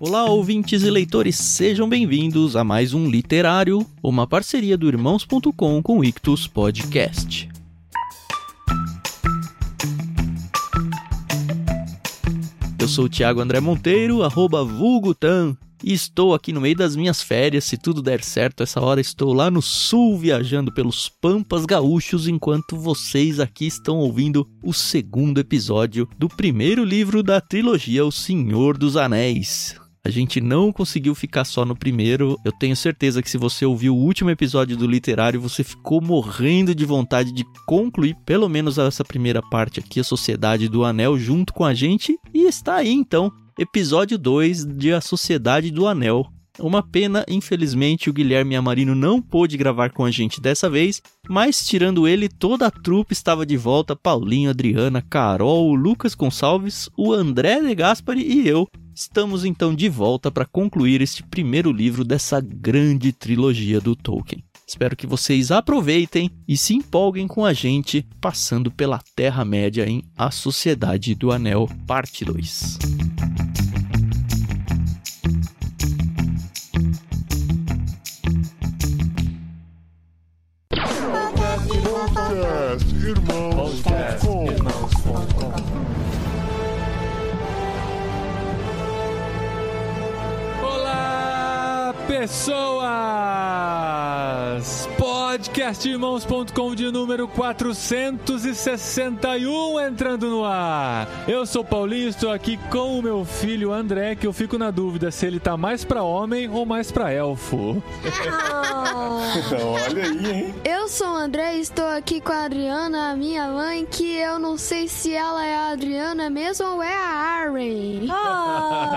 Olá, ouvintes e leitores, sejam bem-vindos a mais um Literário, uma parceria do Irmãos.com com o Ictus Podcast. Eu sou o Thiago André Monteiro, arroba vulgutan, e estou aqui no meio das minhas férias. Se tudo der certo, essa hora estou lá no sul viajando pelos Pampas Gaúchos, enquanto vocês aqui estão ouvindo o segundo episódio do primeiro livro da trilogia O Senhor dos Anéis. A gente não conseguiu ficar só no primeiro. Eu tenho certeza que se você ouviu o último episódio do literário, você ficou morrendo de vontade de concluir pelo menos essa primeira parte aqui, a Sociedade do Anel, junto com a gente. E está aí então, episódio 2 de A Sociedade do Anel. Uma pena, infelizmente, o Guilherme Amarino não pôde gravar com a gente dessa vez, mas tirando ele, toda a trupe estava de volta: Paulinho, Adriana, Carol, Lucas Gonçalves, o André De Gaspari e eu. Estamos então de volta para concluir este primeiro livro dessa grande trilogia do Tolkien. Espero que vocês aproveitem e se empolguem com a gente passando pela Terra-média em A Sociedade do Anel, parte 2. Podcast Irmãos.com Olá, pessoas! Podcastirmãos.com de número 461 entrando no ar. Eu sou Paulinho, estou aqui com o meu filho André, que eu fico na dúvida se ele tá mais pra homem ou mais pra elfo. Olha aí, hein? Eu sou o André e estou aqui com a Adriana, a minha mãe, que eu não sei se ela é a Adriana mesmo ou é a Aren.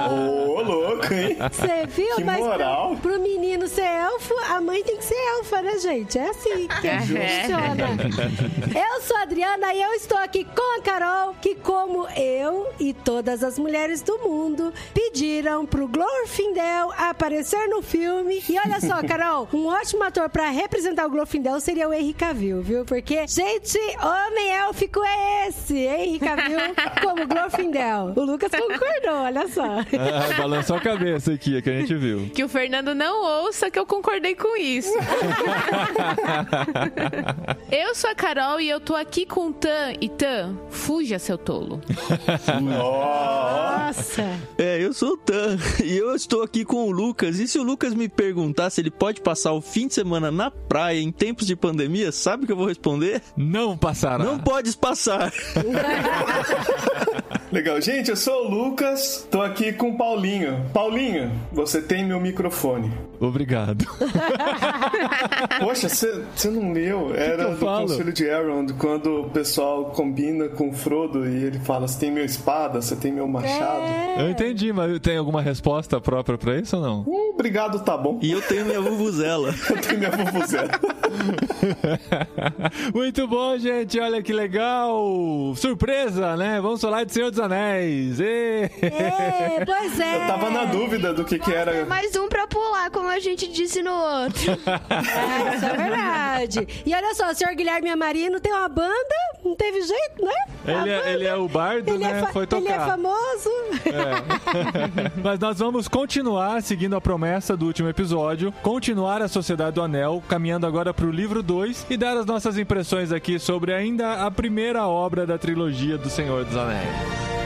Ô, louco, hein? Você viu? Que Mas moral. Pro, pro menino ser elfo, a mãe tem que ser elfa, né, gente? É assim que funciona. eu sou a Adriana e eu estou aqui com a Carol, que como eu e todas as mulheres do mundo pediram pro Glorfindel aparecer no filme. E olha só, Carol, um ótimo ator pra representar o Glorfindel seria o Henry Cavill, viu? Porque, gente, homem élfico é esse, Henry Cavill como Glorfindel. O Lucas concordou, olha só. Ah, balançou a cabeça aqui, é que a gente viu. Que o Fernando não ouça que eu concordei com isso. eu sou a Carol e eu tô aqui com o Tan. E Tan, fuja, seu tolo. Nossa. É, eu sou o Tan e eu estou aqui com o Lucas. E se o Lucas me perguntar se ele pode passar o fim de semana na praia em tempos de pandemia, sabe o que eu vou responder? Não passará. Não podes passar. Legal. Gente, eu sou o Lucas, tô aqui com o Paulinho. Paulinho, você tem meu microfone. Obrigado. Poxa, você você não leu? Era eu do falo? Conselho de Elrond, quando o pessoal combina com o Frodo e ele fala: Você tem meu espada, você tem meu machado. Eu entendi, mas tem alguma resposta própria pra isso ou não? Hum, obrigado, tá bom. E eu tenho minha vuvuzela. Eu tenho minha vuvuzela. Muito bom, gente. Olha que legal. Surpresa, né? Vamos falar de Senhor dos Anéis. Ê! É, pois é. Eu tava na dúvida do que que era. Mais um pra pular, como a gente disse no outro. É, isso é verdade. E olha só, o senhor Guilherme Amarino tem uma banda, não teve jeito, né? Ele é, ele é o bardo, Ele é né? fa- Foi Ele é tocar. famoso. É. Mas nós vamos continuar seguindo a promessa do último episódio, continuar a Sociedade do Anel, caminhando agora para o livro 2 e dar as nossas impressões aqui sobre ainda a primeira obra da trilogia do Senhor dos Anéis.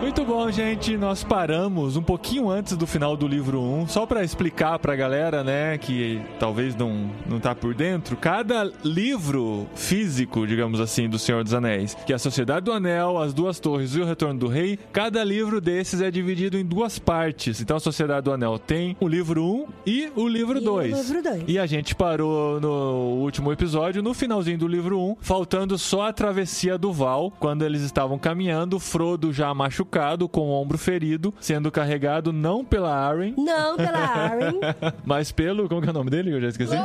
Muito bom, gente. Nós paramos um pouquinho antes do final do livro 1, só para explicar pra galera, né, que talvez não, não tá por dentro. Cada livro físico, digamos assim, do Senhor dos Anéis, que é a Sociedade do Anel, As Duas Torres e o Retorno do Rei, cada livro desses é dividido em duas partes. Então a Sociedade do Anel tem o livro 1 e o livro E o 2. livro dois. E a gente parou no último episódio, no finalzinho do livro 1, faltando só a travessia do Val, quando eles estavam caminhando, Frodo já machucado machucado, com o ombro ferido, sendo carregado não pela Arryn, Não pela Aaron. mas pelo. Como que é o nome dele? Eu já esqueci.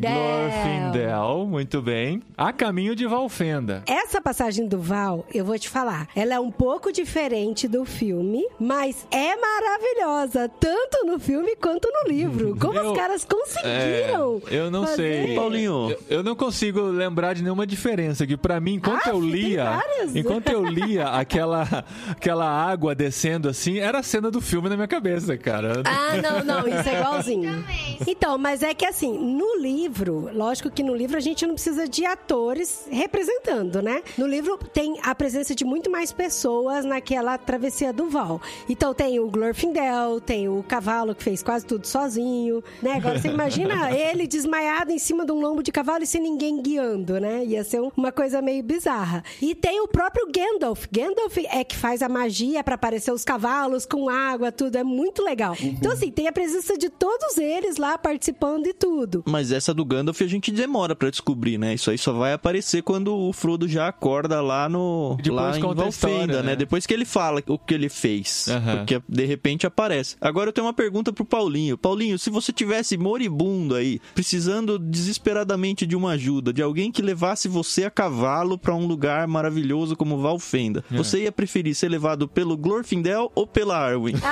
Glorfindel, muito bem. A caminho de Valfenda. Essa passagem do Val, eu vou te falar, ela é um pouco diferente do filme, mas é maravilhosa, tanto no filme quanto no livro. Como Eu- os caras conseguiram? É, eu não fazer- sei. Paulinho. Eu, eu não consigo lembrar de nenhuma diferença. Que pra mim, enquanto Ah, eu lia, várias. enquanto eu lia aquela, aquela água descendo assim, era a cena do filme na minha cabeça, cara. Ah, não, não, isso é igualzinho. Então, mas é que assim, no livro, lógico que no livro a gente não precisa de atores representando, né? No livro tem a presença de muito mais pessoas naquela travessia do Val. Então tem o Glorfindel, tem o cavalo que fez quase tudo sozinho, né? Agora você imagina ele desmaiado em cima de um lombo de cavalo e sem ninguém guiando, né? Ia ser um- uma coisa meio bizarra. E tem o próprio Gandalf. Gandalf é que faz a magia pra aparecer os cavalos com água, tudo. É muito legal. Então, assim, tem a presença de todos eles lá participando e tudo. Mas essa do Gandalf a gente demora pra descobrir, né? Isso aí só vai aparecer quando o Frodo já acorda lá no Depois lá em Valfenda, história, né? né? Depois que ele fala o que ele fez, Aham. porque de repente aparece. Agora eu tenho uma pergunta pro Paulinho. Paulinho, se você tivesse moribundo aí, precisando desesperadamente de uma ajuda, de alguém que levasse você a cavalo pra um lugar maravilhoso como Valfenda, É. você ia preferir ser levado pelo Glorfindel ou pela Arwen?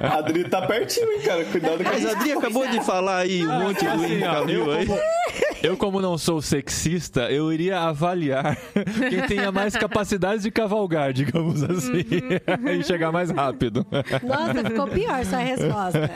A Adri tá pertinho, hein, cara? Cuidado com Mas a Adri acabou de falar aí um monte do Assim, Henry Cavill aí. Eu, como não sou sexista, eu iria avaliar quem tenha mais capacidade de cavalgar, digamos assim, e chegar mais rápido. Nossa, ficou pior sua resposta.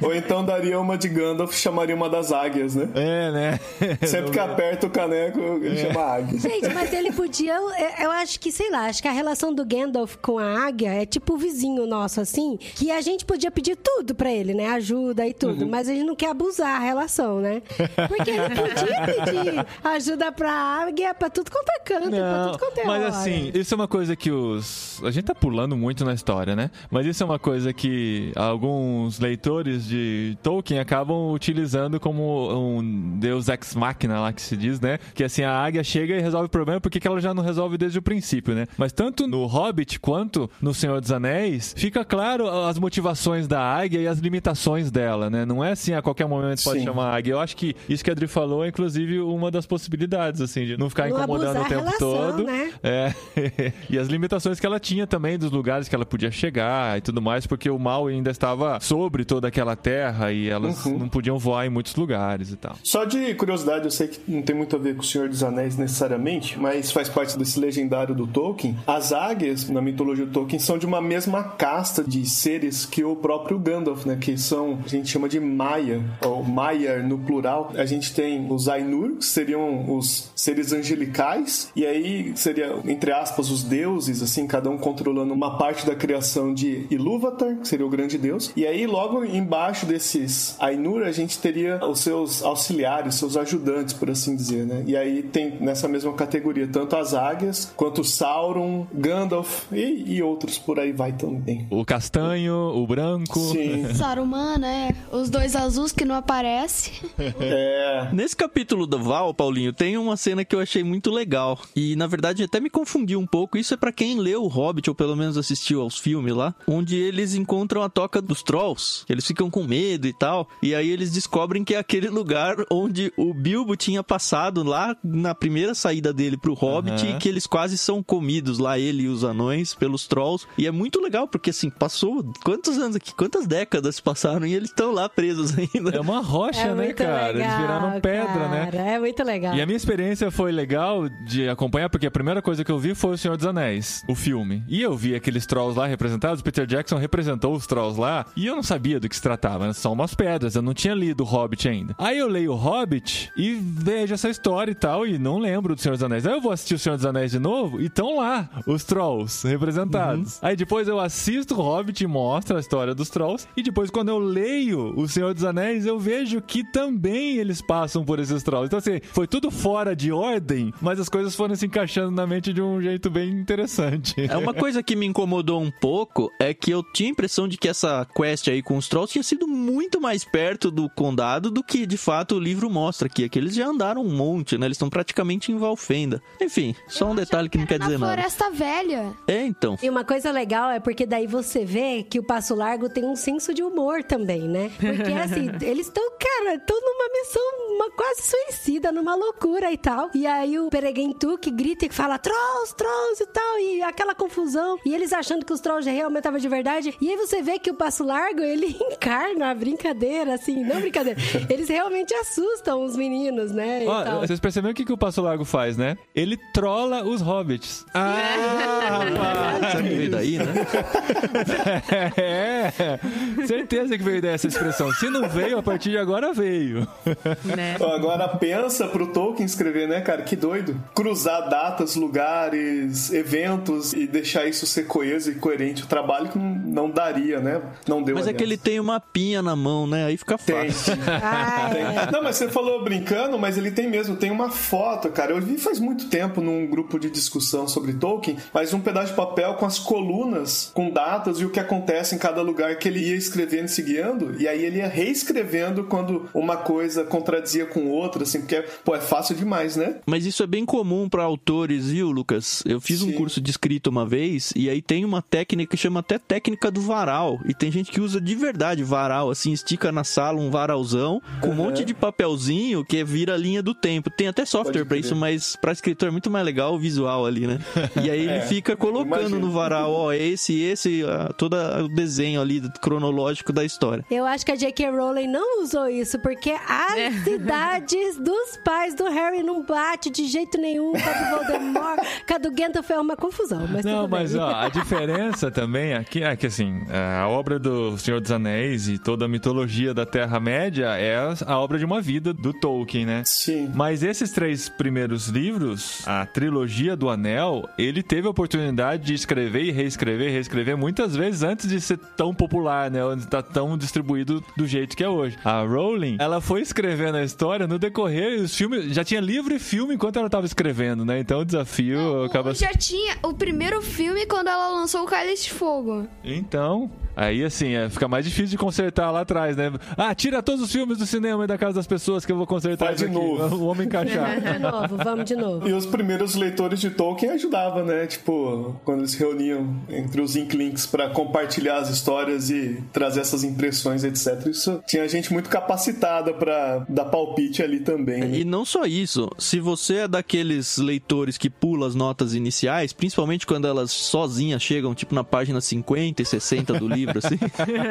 Ou então daria uma de Gandalf e chamaria uma das águias, né? É, né? Sempre que aperta o caneco, ele chama águia. Gente, mas ele podia. Eu, eu acho que, sei lá, acho que a relação do Gandalf com a águia é tipo o vizinho nosso, assim, que a gente podia pedir tudo pra ele, né? Ajuda e tudo, Uhum. mas a gente não quer abusar a relação, né? Porque ele podia pedir ajuda pra águia pra tudo quanto é canto, pra Não, tudo quanto é mas hora. assim, isso é uma coisa que os. A gente tá pulando muito na história, né? Mas isso é uma coisa que alguns leitores de Tolkien acabam utilizando como um deus ex machina lá que se diz, né? Que assim, a águia chega e resolve o problema porque que ela já não resolve desde o princípio, né? Mas tanto no Hobbit quanto no Senhor dos Anéis, fica claro as motivações da águia e as limitações dela, né? Não é assim, a qualquer momento pode Sim. chamar a águia. Eu acho que isso que a Adri falou é, inclusive, uma das possibilidades, assim, de não ficar Não incomodando o tempo relação, todo. né? É. e as limitações que ela tinha também dos lugares que ela podia chegar e tudo mais, porque o mal ainda estava sobre toda aquela terra e elas Uhum. não podiam voar em muitos lugares e tal. Só de curiosidade, eu sei que não tem muito a ver com o Senhor dos Anéis necessariamente, mas faz parte desse legendário do Tolkien. As águias, na mitologia do Tolkien, são de uma mesma casta de seres que o próprio Gandalf, né? Que são, a gente chama de Maia, ou Maiar no plural. A gente tem os Ainur, que seriam os seres angelicais, e aí seria, entre aspas, os deuses, assim, cada um controlando uma parte da criação de Ilúvatar, que seria o grande deus. E aí, logo embaixo desses Ainur, a gente teria os seus auxiliares, seus ajudantes, por assim dizer, né? E aí tem nessa mesma categoria tanto as águias, quanto Sauron, Gandalf e, e outros por aí vai também. O castanho, o branco. Sim, Saruman, né? Os dois azuis que não aparecem. é. Nesse capítulo do Val, Paulinho, tem uma cena que eu achei muito legal. E, na verdade, até me confundiu um pouco. Isso é pra quem leu o Hobbit, ou pelo menos assistiu aos filmes lá, onde eles encontram a toca dos Trolls. Eles ficam com medo e tal. E aí eles descobrem que é aquele lugar onde o Bilbo tinha passado lá na primeira saída dele pro Hobbit Aham. e que eles quase são comidos lá, ele e os anões, pelos Trolls. E é muito legal, porque assim, passou quantos anos aqui? Quantas décadas passaram e eles estão lá presos ainda. É uma rocha, É né, muito cara? Eles legal, viraram pedra, né? cara. É muito legal. E a minha experiência foi legal de acompanhar, porque a primeira coisa que eu vi foi O Senhor dos Anéis, o filme. E eu vi aqueles trolls lá representados, Peter Jackson representou os trolls lá, e eu não sabia do que se tratava, né? são umas pedras, eu não tinha lido o Hobbit ainda. Aí eu leio o Hobbit e vejo essa história e tal, e não lembro do Senhor dos Anéis. Aí eu vou assistir o Senhor dos Anéis de novo, e estão lá os trolls representados. Aí depois eu assisto o Hobbit e mostra a história dos trolls, e depois quando eu leio o Senhor dos Anéis, eu vejo que bem eles passam por esses trolls. Então, assim, foi tudo fora de ordem, mas as coisas foram se encaixando na mente de um jeito bem interessante. É uma coisa que me incomodou um pouco é que eu tinha a impressão de que essa quest aí com os trolls tinha sido muito mais perto do condado do que de fato o livro mostra aqui. Que eles já andaram um monte, né? Eles estão praticamente em Valfenda. Enfim, só um detalhe que não quer Na dizer nada. Floresta Velha. É, então. E uma coisa legal é porque daí você vê que o Passo Largo tem um senso de humor também, né? Porque assim, eles estão, cara, estão numa missão uma, quase suicida, numa loucura e tal. E aí o Pereguentu que grita e fala trolls, trolls e tal, e aquela confusão. E eles achando que os trolls realmente estavam de verdade. E aí você vê que o Passo Largo, ele encarna a brincadeira, assim, não brincadeira. Eles realmente assustam os meninos, né? e Ó, tal. vocês perceberam o que, que o Passo Largo faz, né? Ele trola os hobbits. Ah, rapaz! Será que veio daí, né? É, certeza que veio dessa expressão. Se não veio, a partir de agora veio. né? Agora pensa pro Tolkien escrever, né, cara? Que doido. Cruzar datas, lugares, eventos e deixar isso ser coeso e coerente. O trabalho que não, daria, né? Não deu. Mas é aliás. que ele tem uma pinha na mão, né? Aí fica Tem. fácil. Ah, Tem. é. Não, mas você falou brincando, mas ele tem mesmo, tem uma foto, cara. Eu vi faz muito tempo num grupo de discussão sobre Tolkien, mas um pedaço de papel com as colunas, com datas e o que acontece em cada lugar que ele ia escrevendo e se guiando, e aí ele ia reescrevendo quando uma coisa contradizia com outra, assim, porque, pô, é fácil demais, né? Mas isso é bem comum para autores, viu, Lucas? Eu fiz um Sim. curso de escrita uma vez e aí tem uma técnica que chama até técnica do varal. E tem gente que usa de verdade varal, assim, estica na sala um varalzão com um monte de papelzinho que vira a linha do tempo. Tem até software para isso, mas para escritor é muito mais legal o visual ali, né? E aí ele É, fica colocando imagino. no varal, ó, esse, esse, todo o desenho ali cronológico da história. Eu acho que a J.K. Rowling não usou isso, porque as cidades dos pais do Harry não bate de jeito nenhum com a do Voldemort, com a do Gandalf é uma confusão, mas Não, tudo mas bem. ó, a diferença também aqui é que assim, a obra do Senhor dos Anéis e toda a mitologia da Terra-média é a obra de uma vida do Tolkien, né? Sim. Mas esses três primeiros livros, a trilogia do Anel, ele teve a oportunidade de escrever e reescrever, reescrever muitas vezes antes de ser tão popular, né? Onde tá tão distribuído do jeito que é hoje. A Rowling, ela foi escrevendo a história no decorrer, os filmes já tinha livro e filme enquanto ela tava escrevendo, né? Então o desafio acaba Já tinha o primeiro filme quando ela lançou o Cálice de Fogo. Então, aí assim, é, fica mais difícil de consertar lá atrás, né? Ah, tira todos os filmes do cinema e da casa das pessoas que eu vou consertar Faz isso de aqui. novo. O homem encaixar. De novo, vamos de novo. E os primeiros leitores de Tolkien ajudavam, né? Tipo, quando eles se reuniam entre os Inklings pra compartilhar as histórias e trazer essas impressões, etc. Isso tinha gente muito capacitada pra dar palpite ali também. né? E não só isso, se você é daqueles leitores que pula as notas iniciais, principalmente quando elas sozinhas chegam, tipo na página 50 e 60 do livro, assim.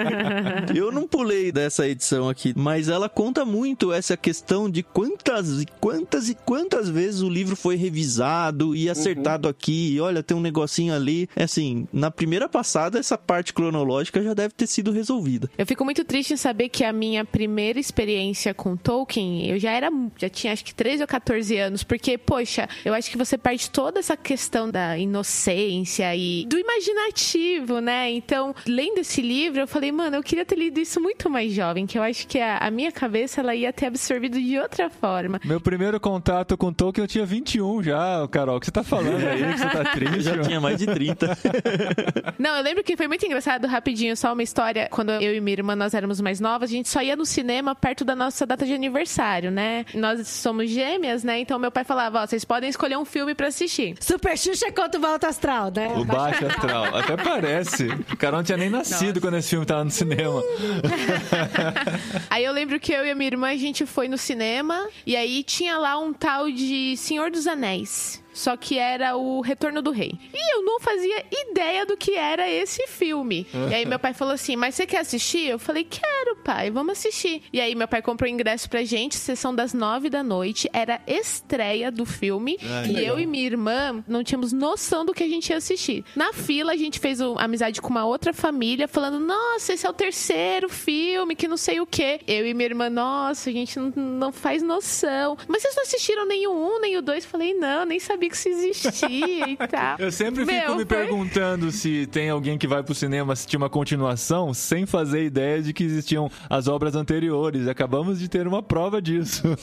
Eu não pulei dessa edição aqui, mas ela conta muito essa questão de quantas e quantas e quantas vezes o livro foi revisado e acertado aqui, e olha, tem um negocinho ali. É assim, na primeira passada, essa parte cronológica já deve ter sido resolvida. Eu fico muito triste em saber que a minha primeira experiência com Tolkien, eu já era, já tinha acho que 13 ou 14 anos, porque, poxa, eu acho que você perde toda essa questão da inocência e do imaginativo, né? Então, lendo esse livro, eu falei, mano, eu queria ter lido isso muito mais jovem, que eu acho que a, a minha cabeça ela ia ter absorvido de outra forma. Meu primeiro contato com Tolkien eu tinha 21 já, Carol. O que você tá falando aí? Que você tá Eu triste? já tinha mais de 30. Não, eu lembro que foi muito engraçado, rapidinho, só uma história. Quando eu e minha irmã nós éramos mais novas, a gente só ia no cinema perto da nossa data de aniversário, né? Nós somos gêmeas, né? Então meu pai falava, ó, vocês podem escolher um filme pra assistir. Super Xuxa contra o Volta Astral, né? O Baixo Astral. Até parece. O Carol não tinha nem nascido quando esse filme tava no cinema. Aí eu lembro que eu e a minha irmã, a gente foi no cinema e aí tinha lá um tal de Senhor dos Anéis. Só que era o Retorno do Rei. E eu não fazia ideia do que era esse filme. E aí meu pai falou assim: Mas você quer assistir? Eu falei: Quero, pai, vamos assistir. E aí meu pai comprou ingresso pra gente, sessão das nove da noite. Era estreia do filme. e eu e minha irmã não tínhamos noção do que a gente ia assistir. Na fila, a gente fez amizade com uma outra família, falando: Nossa, esse é o terceiro filme, que não sei o quê. Eu e minha irmã, nossa, a gente não, não faz noção. Mas vocês não assistiram nem o um, nem o dois? Falei: Não, nem sabia que isso existia e tal. Eu sempre fico Meu, me foi- perguntando se tem alguém que vai pro cinema assistir uma continuação sem fazer ideia de que existiam as obras anteriores. Acabamos de ter uma prova disso.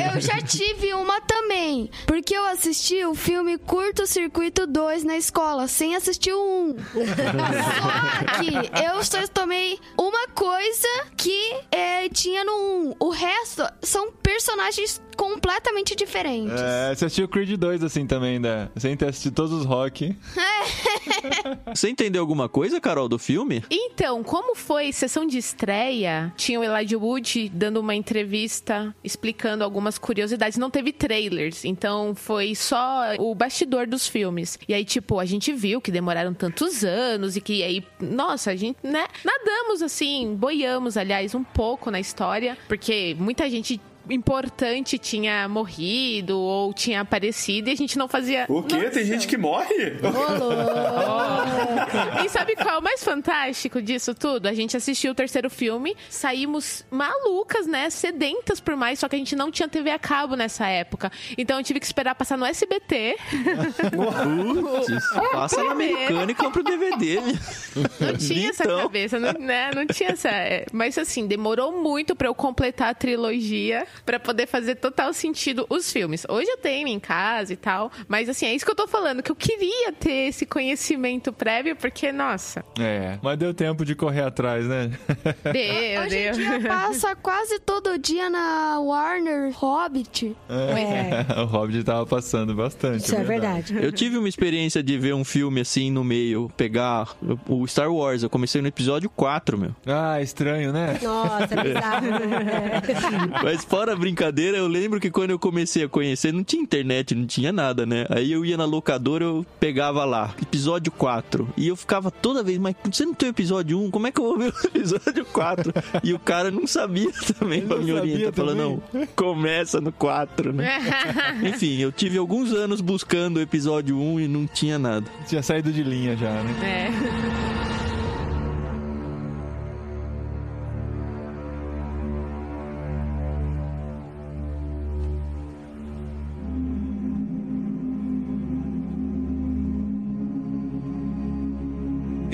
Eu, eu já tive uma também, porque eu assisti o filme Curto Circuito 2 na escola, sem assistir o 1. Só que eu só tomei uma coisa que é, tinha no 1. O resto são personagens completamente diferentes. É, você assistiu Creed 2 assim também, né? Sem ter assistido todos os rock. Você entendeu alguma coisa, Carol, do filme? Então, como foi sessão de estreia, tinha o Elijah Wood dando uma entrevista explicando algumas curiosidades. Não teve trailers, então foi só o bastidor dos filmes. E aí, tipo, a gente viu que demoraram tantos anos e que aí, nossa, a gente, né, nadamos assim, boiamos, aliás, um pouco na história, porque muita gente importante tinha morrido ou tinha aparecido e a gente não fazia. O quê? noção. Tem gente que morre? E sabe qual é o mais fantástico disso tudo? A gente assistiu o terceiro filme, saímos malucas, né? Sedentas por mais, só que a gente não tinha TV a cabo nessa época. Então eu tive que esperar passar no SBT. Putz, passa na americana e compra o DVD. Não tinha essa Então. cabeça, não, né? Não tinha essa. é, Mas assim, demorou muito pra eu completar a trilogia pra poder fazer total sentido os filmes. Hoje eu tenho em casa e tal, mas assim, é isso que eu tô falando, que eu queria ter esse conhecimento prévio, porque, nossa, É, mas deu tempo de correr atrás, né? deu, Hoje em deu. dia passa quase todo dia na Warner Hobbit. É, o Hobbit tava passando bastante. isso é verdade. Eu tive uma experiência de ver um filme assim no meio, pegar o Star Wars. Eu comecei no episódio 4, meu. Ah, estranho, né? Nossa, é bizarro. né? Mas fora a brincadeira, eu lembro que quando eu comecei a conhecer, não tinha internet, não tinha nada, né? Aí eu ia na locadora, eu pegava lá, episódio 4. E eu ficava toda vez, mas você não tem o episódio 1, como é que eu vou ver o episódio 4? E o cara não sabia também pra me orientar, falando, não, começa no 4, né? Enfim, eu tive alguns anos buscando o episódio 1 e não tinha nada. Tinha saído de linha já, né? É.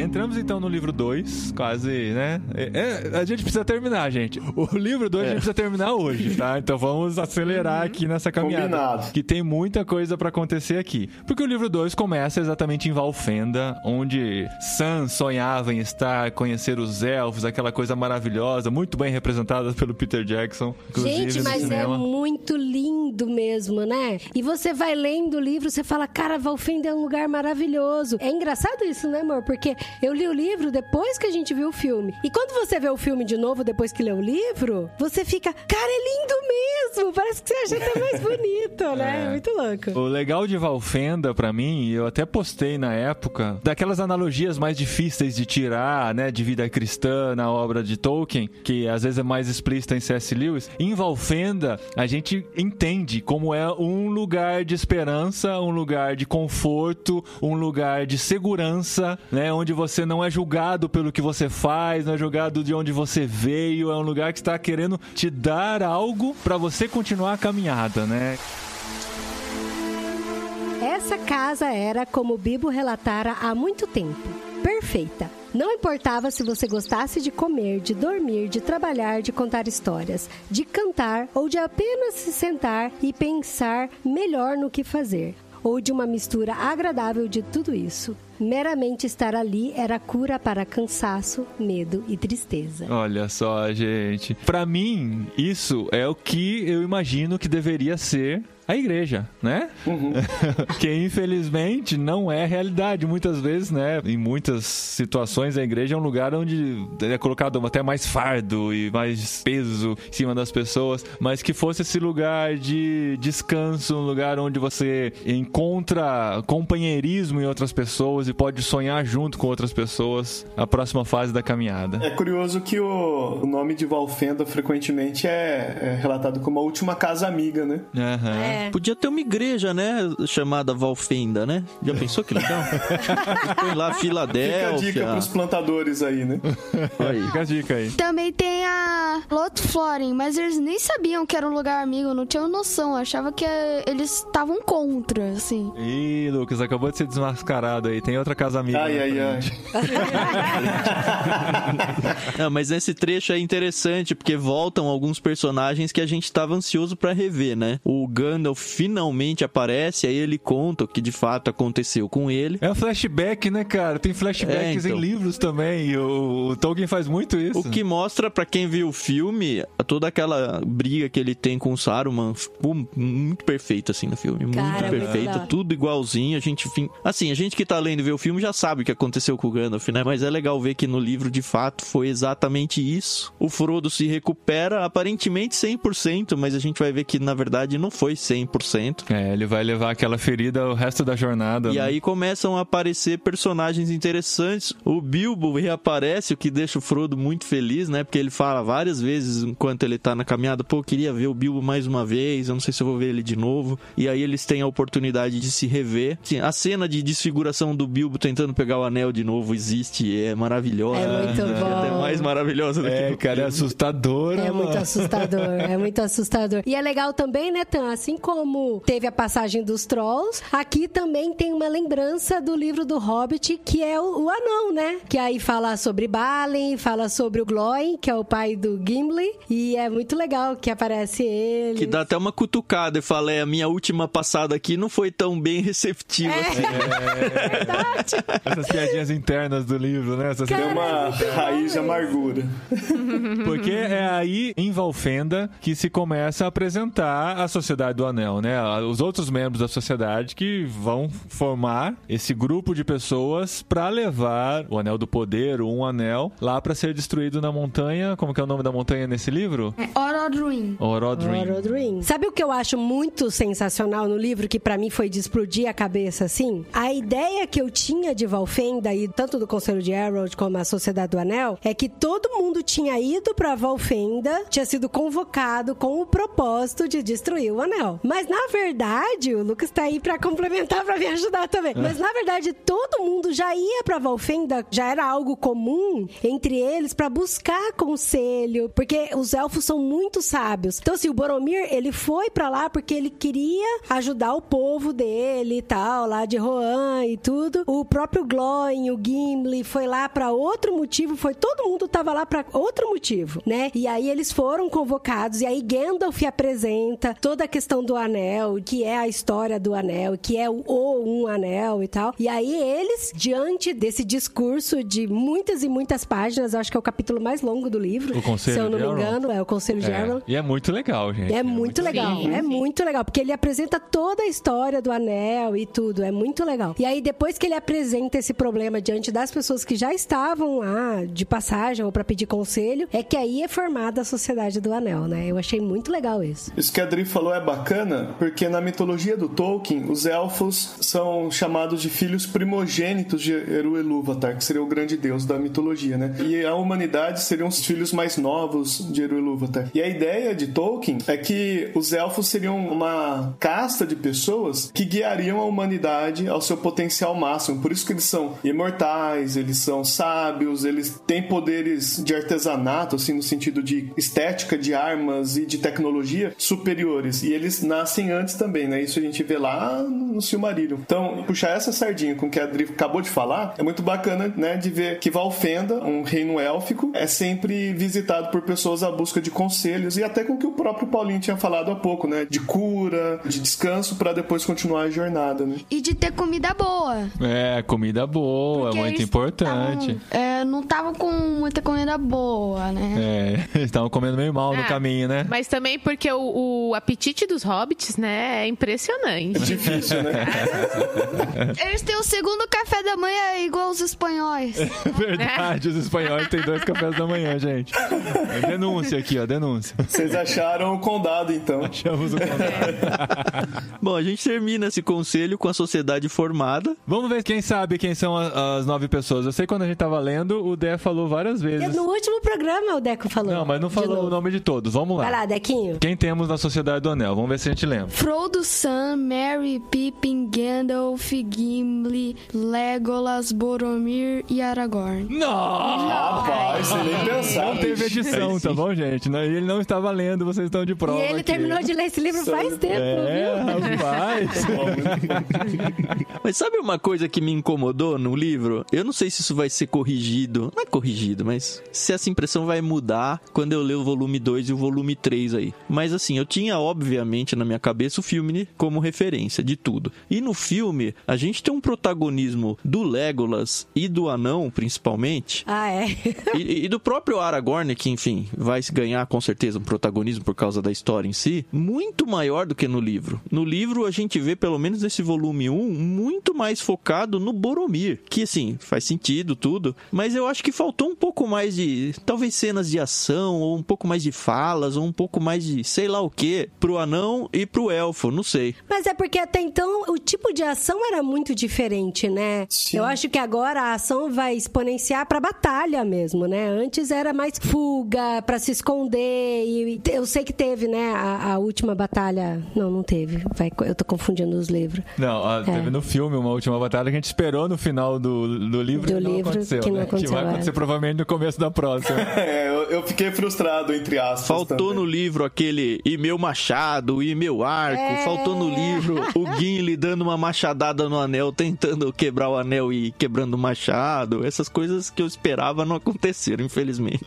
Entramos então no livro 2, quase, né? É, é, a gente precisa terminar, gente. O livro 2 a gente precisa terminar hoje, tá? Então vamos acelerar aqui nessa caminhada. Combinado. Que tem muita coisa pra acontecer aqui. Porque o livro 2 começa exatamente em Valfenda, onde Sam sonhava em estar, conhecer os elfos, aquela coisa maravilhosa, muito bem representada pelo Peter Jackson. Gente, mas é muito lindo mesmo, né? E você vai lendo o livro, você fala, cara, Valfenda é um lugar maravilhoso. É engraçado isso, né, amor? Porque eu li o livro depois que a gente viu o filme. E quando você vê o filme de novo depois que lê o livro, você fica, cara, é lindo mesmo. Parece que você acha até mais bonito, né? É muito louco. O legal de Valfenda, pra mim, eu até postei na época, daquelas analogias mais difíceis de tirar, né, de vida cristã na obra de Tolkien, que às vezes é mais explícita em C.S. Lewis. Em Valfenda, a gente entende como é um lugar de esperança, um lugar de conforto, um lugar de segurança, né, onde você não é julgado pelo que você faz, não é julgado de onde você veio, é um lugar que está querendo te dar algo pra você continuar a caminhada, né? Essa casa era, como o Bibo relatara há muito tempo, perfeita. Não importava se você gostasse de comer, de dormir, de trabalhar, de contar histórias, de cantar ou de apenas se sentar e pensar melhor no que fazer, ou de uma mistura agradável de tudo isso. Meramente estar ali era cura para cansaço, medo e tristeza. Olha só, gente. Pra mim, isso é o que eu imagino que deveria ser a igreja, né? que infelizmente não é realidade muitas vezes, né? Em muitas situações a igreja é um lugar onde é colocado até mais fardo e mais peso em cima das pessoas, mas que fosse esse lugar de descanso, um lugar onde você encontra companheirismo em outras pessoas e pode sonhar junto com outras pessoas a próxima fase da caminhada. É curioso que o, o nome de Valfenda frequentemente é, é relatado como a última casa amiga, né? Aham. É. Podia ter uma igreja, né? Chamada Valfenda, né? Já pensou que legal? Põe lá Fica a dica Filadélfia. pros plantadores aí, né? Aí. Fica a dica aí. Também tem a Lotfloren, mas eles nem sabiam que era um lugar amigo, não tinham noção, achava que eles estavam contra, assim. Ih, Lucas, acabou de ser desmascarado aí. Tem outra casa amiga. Ai, ai, ai. Não, mas nesse trecho é interessante porque voltam alguns personagens que a gente tava ansioso pra rever, né? O Gandalf finalmente aparece, aí ele conta o que de fato aconteceu com ele. É um flashback, né, cara? Tem flashbacks É, então. em livros também. E o, o Tolkien faz muito isso. O que mostra pra quem viu o filme toda aquela briga que ele tem com o Saruman, ficou muito perfeito assim no filme, muito Cara, muito perfeito, legal. tudo igualzinho. A gente, assim, a gente que tá lendo e vê o filme já sabe o que aconteceu com o Gandalf, né? Mas é legal ver que no livro de fato foi exatamente isso. O Frodo se recupera aparentemente 100%, mas a gente vai ver que na verdade não foi 100%. É, ele vai levar aquela ferida o resto da jornada. E né? aí começam a aparecer personagens interessantes. O Bilbo reaparece, o que deixa o Frodo muito feliz, né? Porque ele fala várias vezes enquanto ele tá na caminhada, pô, eu queria ver o Bilbo mais uma vez, eu não sei se eu vou ver ele de novo. E aí eles têm a oportunidade de se rever. Assim, a cena de desfiguração do Bilbo tentando pegar o anel de novo existe, e é maravilhosa. É muito É bom. até mais maravilhosa do que É, cara, é assustador. É muito assustador, é muito assustador. E é legal também, né, Tan? Assim como teve a passagem dos Trolls, aqui também tem uma lembrança do livro do Hobbit, que é o, o Anão, né? Que aí fala sobre Balin, fala sobre o Glóin, que é o pai do Gimli. E é muito legal que aparece ele. Que dá até uma cutucada e fala, é, a minha última passada aqui não foi tão bem receptiva assim. Essas piadinhas internas do livro, né? Essas Tem uma raiz de amargura. Porque é aí, em Valfenda, que se começa a apresentar a Sociedade do Anel, né? Os outros membros da sociedade que vão formar esse grupo de pessoas pra levar o Anel do Poder, um anel, lá pra ser destruído na montanha. Como que é o nome da montanha nesse livro? É Orodruin. Orodruin. Orodruin. Sabe o que eu acho muito sensacional no livro, que pra mim foi de explodir a cabeça assim? A ideia que eu tinha de Valfenda, e tanto do Conselho de Harold como a Sociedade do Anel, é que todo mundo tinha ido pra Valfenda, tinha sido convocado com o propósito de destruir o anel. Mas na verdade, o Lucas tá aí pra complementar, pra me ajudar também. Mas na verdade, todo mundo já ia pra Valfenda, já era algo comum entre eles pra buscar conselho, porque os elfos são muito sábios. Então, assim, o Boromir, ele foi pra lá porque ele queria ajudar o povo dele e tal, lá de Rohan e tudo. O próprio Glóin, o Gimli, foi lá pra outro motivo, foi todo mundo tava lá pra outro motivo, né? E aí eles foram convocados, e aí Gandalf apresenta toda a questão do anel, que é a história do anel, que é o, o um anel e tal. E aí eles, diante desse discurso de muitas e muitas páginas, eu acho que é o capítulo mais longo do livro, O Conselho se eu não de me engano, é o Conselho de É, Elrond. E é muito legal, gente. É muito legal, Sim, é sim. muito legal, porque ele apresenta toda a história do anel e tudo, é muito legal. E aí, depois que ele apresenta esse problema diante das pessoas que já estavam lá de passagem ou pra pedir conselho, é que aí é formada a Sociedade do Anel, né? Eu achei muito legal isso. Isso que a Adri falou é bacana, porque na mitologia do Tolkien, os elfos são chamados de filhos primogênitos de Eru Ilúvatar, que seria o grande deus da mitologia, né? E a humanidade seriam os filhos mais novos de Eru Ilúvatar. E a ideia de Tolkien é que os elfos seriam uma casta de pessoas que guiariam a humanidade ao seu potencial máximo. Por isso que eles são imortais, eles são sábios, eles têm poderes de artesanato, assim, no sentido de estética, de armas e de tecnologia superiores. E eles nascem antes também, né? Isso a gente vê lá no Silmarillion. Então, puxar essa sardinha com o que a Adri acabou de falar é muito bacana, né? De ver que Valfenda, um reino élfico, é sempre visitado por pessoas à busca de conselhos e até com o que o próprio Paulinho tinha falado há pouco, né? De cura, de descanso para depois continuar a jornada, né? E de ter comida boa. É, comida boa, Porque é muito eles importante. tavam, é, não estavam com muita comida boa, né? É, eles estavam comendo meio mal no É, caminho, né? Mas também porque o, o apetite dos hobbits, né, é impressionante. Difícil, né? Eles têm o segundo café da manhã igual os espanhóis. Verdade, os espanhóis têm dois cafés da manhã, gente. É denúncia aqui, ó, denúncia. Vocês acharam o condado, então. Achamos o contato. Bom, a gente termina esse conselho com a sociedade formada. Vamos ver quem sabe quem são as nove pessoas. Eu sei quando a gente tava lendo, o Dé falou várias vezes. No último programa o Deco falou. Não, mas não falou o nome de todos. Vamos lá. Vai lá, Dequinho. Quem temos na Sociedade do Anel? Vamos ver esse a gente lembra. Frodo, Sam, Merry, Pippin, Gandalf, Gimli, Legolas, Boromir e Aragorn. Não! Rapaz, você nem pensar. Não teve edição, tá bom, gente? Não- Ele não estava lendo, vocês estão de prova. E ele aqui. terminou de ler esse livro faz tempo, É, viu? rapaz. Mas sabe uma coisa que me incomodou no livro? Eu não sei se isso vai ser corrigido. Não é corrigido, mas se essa impressão vai mudar quando eu ler o volume 2 e o volume 3 aí. Mas assim, eu tinha obviamente na minha cabeça o filme como referência de tudo. E no filme, a gente tem um protagonismo do Legolas e do anão, principalmente, Ah, é. e, e do próprio Aragorn, que enfim, vai ganhar com certeza um protagonismo por causa da história em si, muito maior do que no livro. No livro a gente vê, pelo menos nesse volume 1, muito mais focado no Boromir, que assim, faz sentido tudo, mas eu acho que faltou um pouco mais de, talvez cenas de ação, ou um pouco mais de falas, ou um pouco mais de sei lá o que, pro anão e pro elfo, não sei. Mas é porque até então o tipo de ação era muito diferente, né? Sim. Eu acho que agora a ação vai exponenciar pra batalha mesmo, né? Antes era mais fuga pra se esconder e eu sei que teve, né, a, a última batalha. Não, não teve. Vai, eu tô confundindo os livros. Não, ó, teve no filme uma última batalha que a gente esperou no final do, do livro Do e não livro, aconteceu, que não né? aconteceu, que vai é. acontecer provavelmente no começo da próxima. É, eu, eu fiquei frustrado, entre aspas. Faltou também. no livro aquele e meu machado, meu arco. É. Faltou no livro o Gimli dando uma machadada no anel, tentando quebrar o anel e quebrando o machado. Essas coisas que eu esperava não aconteceram, infelizmente.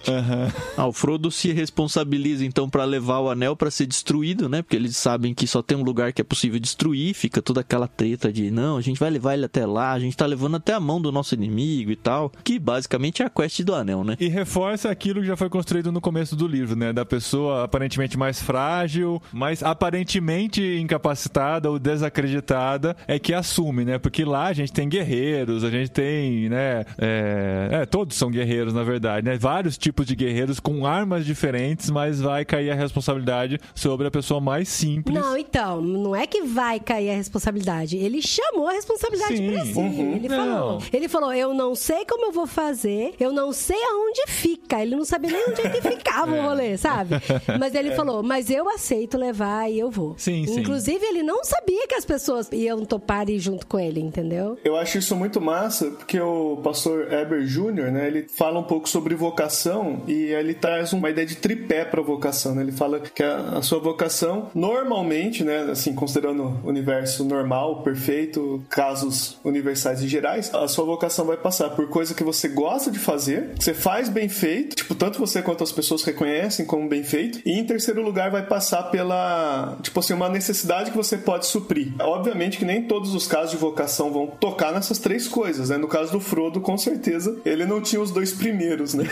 Ah, o Frodo se responsabiliza então pra levar o anel pra ser destruído, né? Porque eles sabem que só tem um lugar que é possível destruir. Fica toda aquela treta de não, a gente vai levar ele até lá, a gente tá levando até a mão do nosso inimigo e tal. Que basicamente é a quest do anel, né? E reforça aquilo que já foi construído no começo do livro, né? Da pessoa aparentemente mais frágil, mas aparentemente incapacitada ou desacreditada, é que assume, né? Porque lá a gente tem guerreiros, a gente tem, né? É, é, todos são guerreiros, na verdade, né? Vários tipos de guerreiros com armas diferentes, mas vai cair a responsabilidade sobre a pessoa mais simples. Não, então, não é que vai cair a responsabilidade. Ele chamou a responsabilidade pra si. Uhum. Ele Não. falou. Ele falou: eu não sei como eu vou fazer, eu não sei aonde fica. Ele não sabia nem onde é que ficava o rolê, sabe? Mas ele falou: mas eu aceito levar e eu vou. Sim, sim. Inclusive, ele não sabia que as pessoas iam topar ir junto com ele, entendeu? Eu acho isso muito massa, porque o pastor Eber Jr., né, ele fala um pouco sobre vocação e ele traz uma ideia de tripé para vocação, né? Ele fala que a, a sua vocação, normalmente, né, assim, considerando o universo normal, perfeito, casos universais e gerais, a sua vocação vai passar por coisa que você gosta de fazer, que você faz bem feito, tipo, tanto você quanto as pessoas reconhecem como bem feito, e em terceiro lugar vai passar pela, tipo assim, uma necessidade que você pode suprir. Obviamente que nem todos os casos de vocação vão tocar nessas três coisas, né? No caso do Frodo, com certeza, ele não tinha os dois primeiros, né?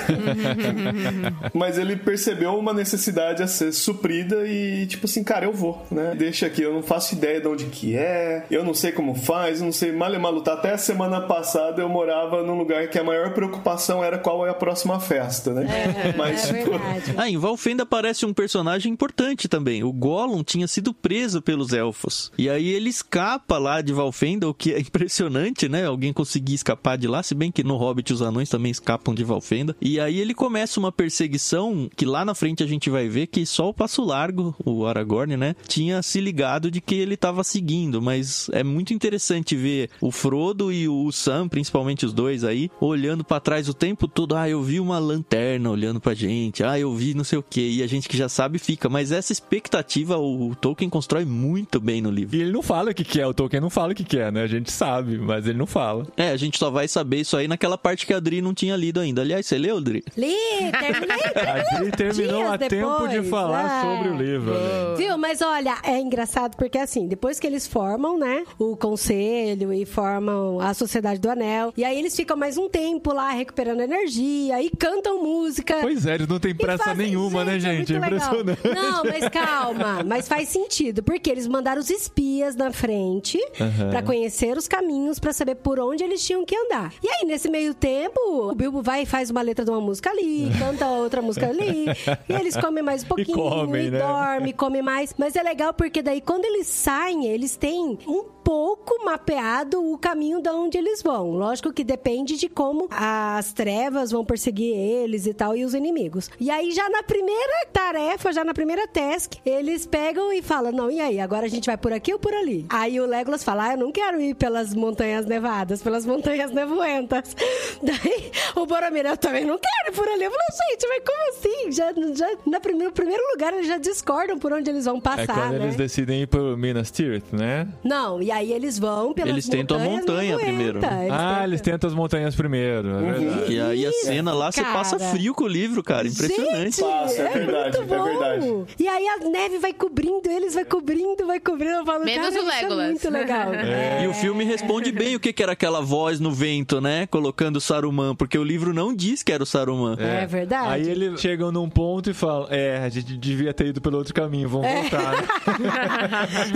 Mas ele percebeu uma necessidade a ser suprida e, tipo assim, cara, eu vou, né? Deixa aqui, eu não faço ideia de onde que é, eu não sei como faz, eu não sei mal e mal lutar. Até a semana passada eu morava num lugar que a maior preocupação era qual é a próxima festa, né? Mas, é tipo, verdade. Ah, em Valfenda aparece um personagem importante também. O Gollum tinha sido preso pelos elfos. E aí ele escapa lá de Valfenda, o que é impressionante, né? Alguém conseguir escapar de lá, se bem que no Hobbit os anões também escapam de Valfenda. E aí ele começa uma perseguição que lá na frente a gente vai ver que só o Passo Largo, o Aragorn, né, tinha se ligado de que ele estava seguindo, mas é muito interessante ver o Frodo e o Sam, principalmente os dois aí, olhando pra trás o tempo todo. Ah, eu vi uma lanterna olhando pra gente. Ah, eu vi não sei o que. E a gente que já sabe fica. Mas essa expectativa o Tolkien constrói muito bem no livro. E ele não fala o que que é, o Tolkien não fala o que que é, né? A gente sabe, mas ele não fala. É, a gente só vai saber isso aí naquela parte que a Adri não tinha lido ainda. Aliás, você leu, Adri? Li, terminei. A Adri terminou Dias a tempo de depois, falar é. sobre o livro. né? Viu? Mas olha, é engraçado porque assim, depois que eles formam, né, o conselho e formam a Sociedade do Anel, e aí eles ficam mais um tempo lá recuperando energia e cantam música. Pois é, eles não têm pressa fazem- nenhuma, né, gente? É muito legal. impressionante. Não, mas calma. Mas faz sentido. Porque eles mandaram os espias na frente Aham. pra conhecer os caminhos, pra saber por onde eles tinham que andar. E aí, nesse meio tempo, o Bilbo vai e faz uma letra de uma música ali, canta outra música ali. E eles comem mais um pouquinho, comem, e né? dormem, comem mais. Mas é legal porque daí, quando eles saem, eles têm um pouco mapeado o caminho de onde eles vão. Lógico que depende de como as trevas vão perseguir eles e tal, e os inimigos. E aí, já na primeira tarefa, já na primeira task, eles pegam e falam: Não, e aí? Agora a gente vai por aqui ou por ali? Aí o Legolas fala: ah, Eu não quero ir pelas montanhas nevadas, pelas montanhas nevoentas. Daí o Boromir, eu também não quero ir por ali. Eu falei: Gente, mas como assim? Já, já, na primeiro, no primeiro lugar, eles já discordam por onde eles vão passar. É quando né? eles decidem ir por Minas Tirith, né? Não, e aí eles vão pelas Eles tentam a montanha primeiro, né? Eles ah, tentam- eles tentam as montanhas primeiro, é verdade. E aí a cena lá, você cara. passa frio com o livro, cara. Impressionante. Gente, Passa, é verdade, muito é bom. verdade. E aí a neve vai cobrindo eles, vai cobrindo, vai cobrindo. Eu falo, Menos cara, o isso é Legolas. muito legal. É. E o filme responde bem o que, que era aquela voz no vento, né? Colocando o Saruman, porque o livro não diz que era o Saruman. É verdade. Aí eles chegam num ponto e falam: É, a gente devia ter ido pelo outro caminho, vamos É. voltar. né?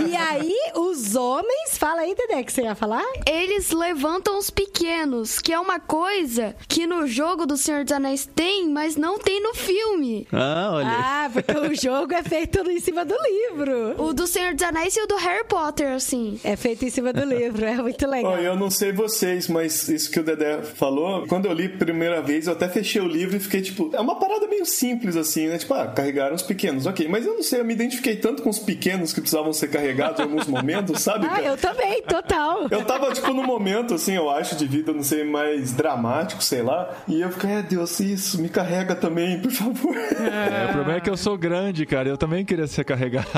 E aí, os homens. Fala aí, Dedé, que você ia falar? Eles levantam os pequenos, que é uma coisa que no jogo do Senhor dos Anéis tem, mas não tem no filme. Ah, olha. Ah, porque o jogo é feito em cima do livro. O do Senhor dos Anéis e o do Harry Potter, assim. É feito em cima do livro, é muito legal. Ó, eu não sei vocês, mas isso que o Dedé falou, quando eu li a primeira vez, eu até fechei o livro e fiquei tipo, é uma parada meio simples assim, né? Tipo, ah, carregaram os pequenos, ok. Mas eu não sei, eu me identifiquei tanto com os pequenos que precisavam ser carregados em alguns momentos, sabe? Ah, eu também, total. Eu tava, tipo, num momento, assim, eu acho, de vida, não sei, mais dramático, sei lá. E eu fiquei, é, Deus, isso, me carrega também, por favor. É, o problema é que eu sou grande, cara. Eu também queria ser carregado.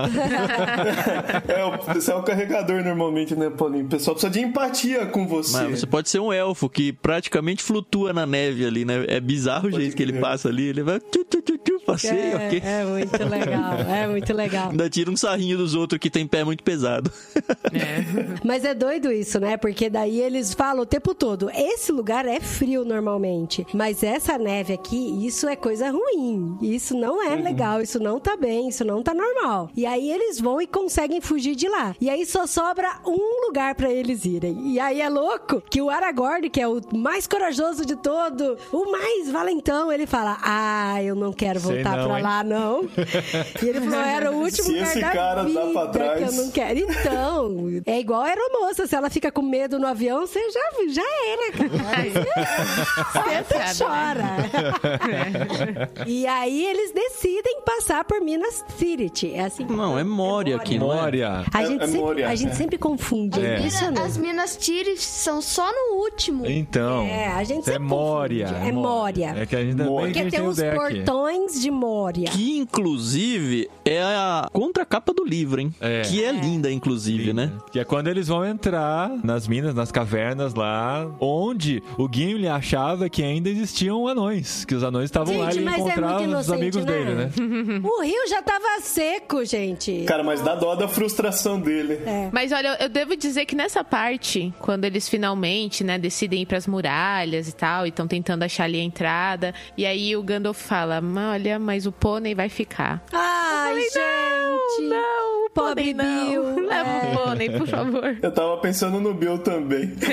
É, o- você é o carregador normalmente, né, Paulinho? O pessoal precisa de empatia com você. Mas você pode ser um elfo que praticamente flutua na neve ali, né? É bizarro o Pode jeito que ele passa ali. Ele vai. Tchu, tchu, tchu, tchu, passeio, ok? É, é muito legal, é muito legal. Ainda tira um sarrinho dos outros que tem pé muito pesado. Mas é doido isso, né? Porque daí eles falam o tempo todo: esse lugar é frio normalmente, mas essa neve aqui, isso é coisa ruim. Isso não é legal, isso não tá bem, isso não tá normal. E aí eles vão e conseguem fugir de lá. E aí só sobra um lugar pra eles irem. E aí é louco que o Aragorn, que é o mais corajoso de todo, o mais valentão, ele fala: Ah, eu não quero voltar hein?" lá, não. e ele falou: Era o último Se lugar esse da cara vida pra trás. que eu não quero. Então, é igual a aeromoça. Se ela fica com medo no avião, você já, já era, cara. Você Sabe, chora. e aí eles decidem passar por Minas Tirith. É assim. Não, é Moria aqui, não é? Moria. A É- gente, é sempre, Moria, a gente é. sempre confunde. É, É. As Minas Tirith são só no último. Então. É, a gente é sempre Moria. confunde. É Moria. É que a gente Moria. Porque gente tem o os deck. portões de Moria. Que inclusive é a contracapa do livro, hein? É. Que é linda, inclusive, né? Que é quando eles vão entrar nas minas, nas cavernas lá, onde o Gimli achava que ainda existiam anões. Que os anões estavam lá e mas é os amigos né? dele, né? O rio já tava seco, gente. Cara, mas dá dó da frustração dele. É. Mas olha, eu devo dizer que nessa parte, quando eles finalmente, né, decidem ir pras muralhas e tal, e estão tentando achar ali a entrada, e aí o Gandalf fala: "Mas Olha, mas o pônei vai ficar. Ai, gente. Não, o Pobre pônei não. Bill. Leva É. o pônei, por favor. Eu tava pensando no Bill também.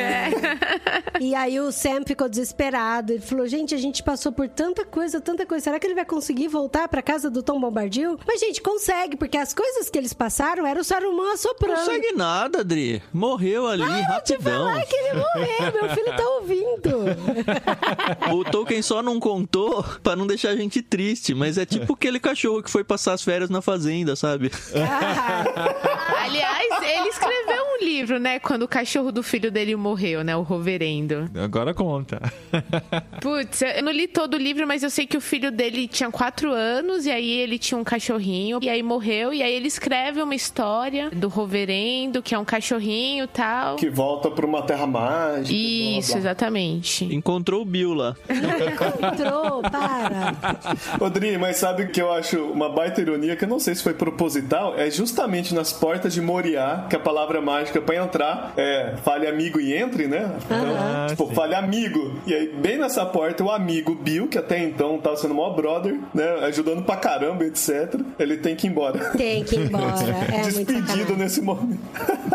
E aí o Sam ficou desesperado. Ele falou: gente, a gente passou por tanta coisa, tanta coisa. Será que ele vai conseguir voltar pra casa do Tom Bombadil? Mas, gente, consegue, porque as coisas que eles passaram era o Saruman assoprando. Não consegue nada, Adri. Morreu ali, Te rapidão. falar que ele morreu, meu filho tá ouvindo. O Tolkien só não contou pra não deixar a gente triste, mas é tipo aquele cachorro que foi passar as férias na fazenda, sabe? Ah, Aliás, ele escreveu um livro, né, quando o cachorro do filho dele morreu, né, o Roverendo. Agora conta. Putz, eu não li todo o livro, mas eu sei que o filho dele tinha quatro anos, e aí ele tinha um cachorrinho, e aí morreu, e aí ele escreve uma história do Roverendo, que é um cachorrinho e tal. Que volta pra uma terra mágica. Isso, blá, blá. exatamente. Encontrou o Bill lá. entrou, para. Odri, mas sabe o que eu acho uma baita ironia, que eu não sei se foi proposital, é justamente nas portas de Moriá, que a palavra mágica pra entrar é fale amigo e entre, né? Então, Ah, tipo, sim. fale amigo. E aí, bem nessa porta, o amigo Bill, que até então tava sendo maior brother, né? Ajudando pra caramba, etc. Ele tem que ir embora. Tem que ir embora. É muito Despedido nesse momento.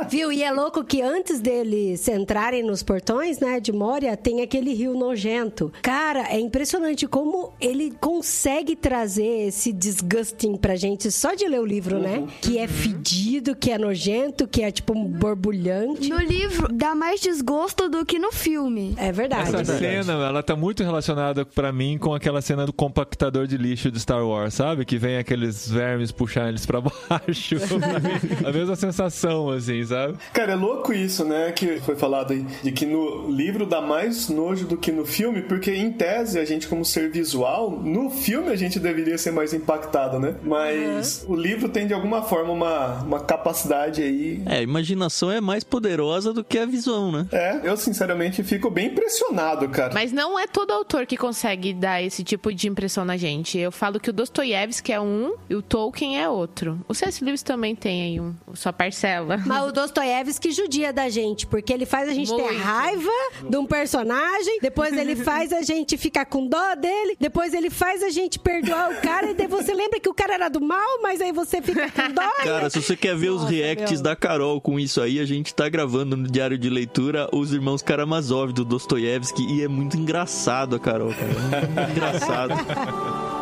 Viu? E é louco que antes deles entrarem nos portões, né, de Moria, tem aquele rio nojento. Cara, é impressionante como ele consegue trazer esse disgusting pra gente só de ler o livro, né? Que é fedido, que é nojento, que é tipo um borbulhante. No livro, dá mais desgosto do que no filme. É verdade. Essa cena, ela tá muito relacionada pra mim com aquela cena do compactador de lixo de Star Wars, sabe? Que vem aqueles vermes puxar eles pra baixo. a mesma sensação, assim, sabe? Cara, é louco isso, né? Que foi falado aí, de que no livro dá mais nojo do que no filme, porque em tese a gente, como ser visual, no filme a gente deveria ser mais impactado, né? Mas o livro tem de alguma forma uma, uma capacidade aí. É, a imaginação é mais poderosa do que a visão, né? É, eu sinceramente fico bem impressionado, cara. Mas não é todo autor que consegue dar esse tipo de impressão na gente. Eu falo que o Dostoiévski é um e o Tolkien é outro. O C.S. Lewis também tem aí um, sua parcela. Mas o Dostoiévski judia da gente, porque ele faz a gente ter Muito. raiva de um personagem, depois ele faz a gente ficar com dó dele, depois ele faz a gente perdoar o cara, e daí você lembra que o cara era do mal, mas aí você fica com dó. Cara, se você quer ver os Nossa, reacts meu. da Carol com isso aí, a gente tá gravando no diário de leitura os irmãos Karamazov do Dostoiévski e é muito engraçado a Carol, cara. É muito engraçado.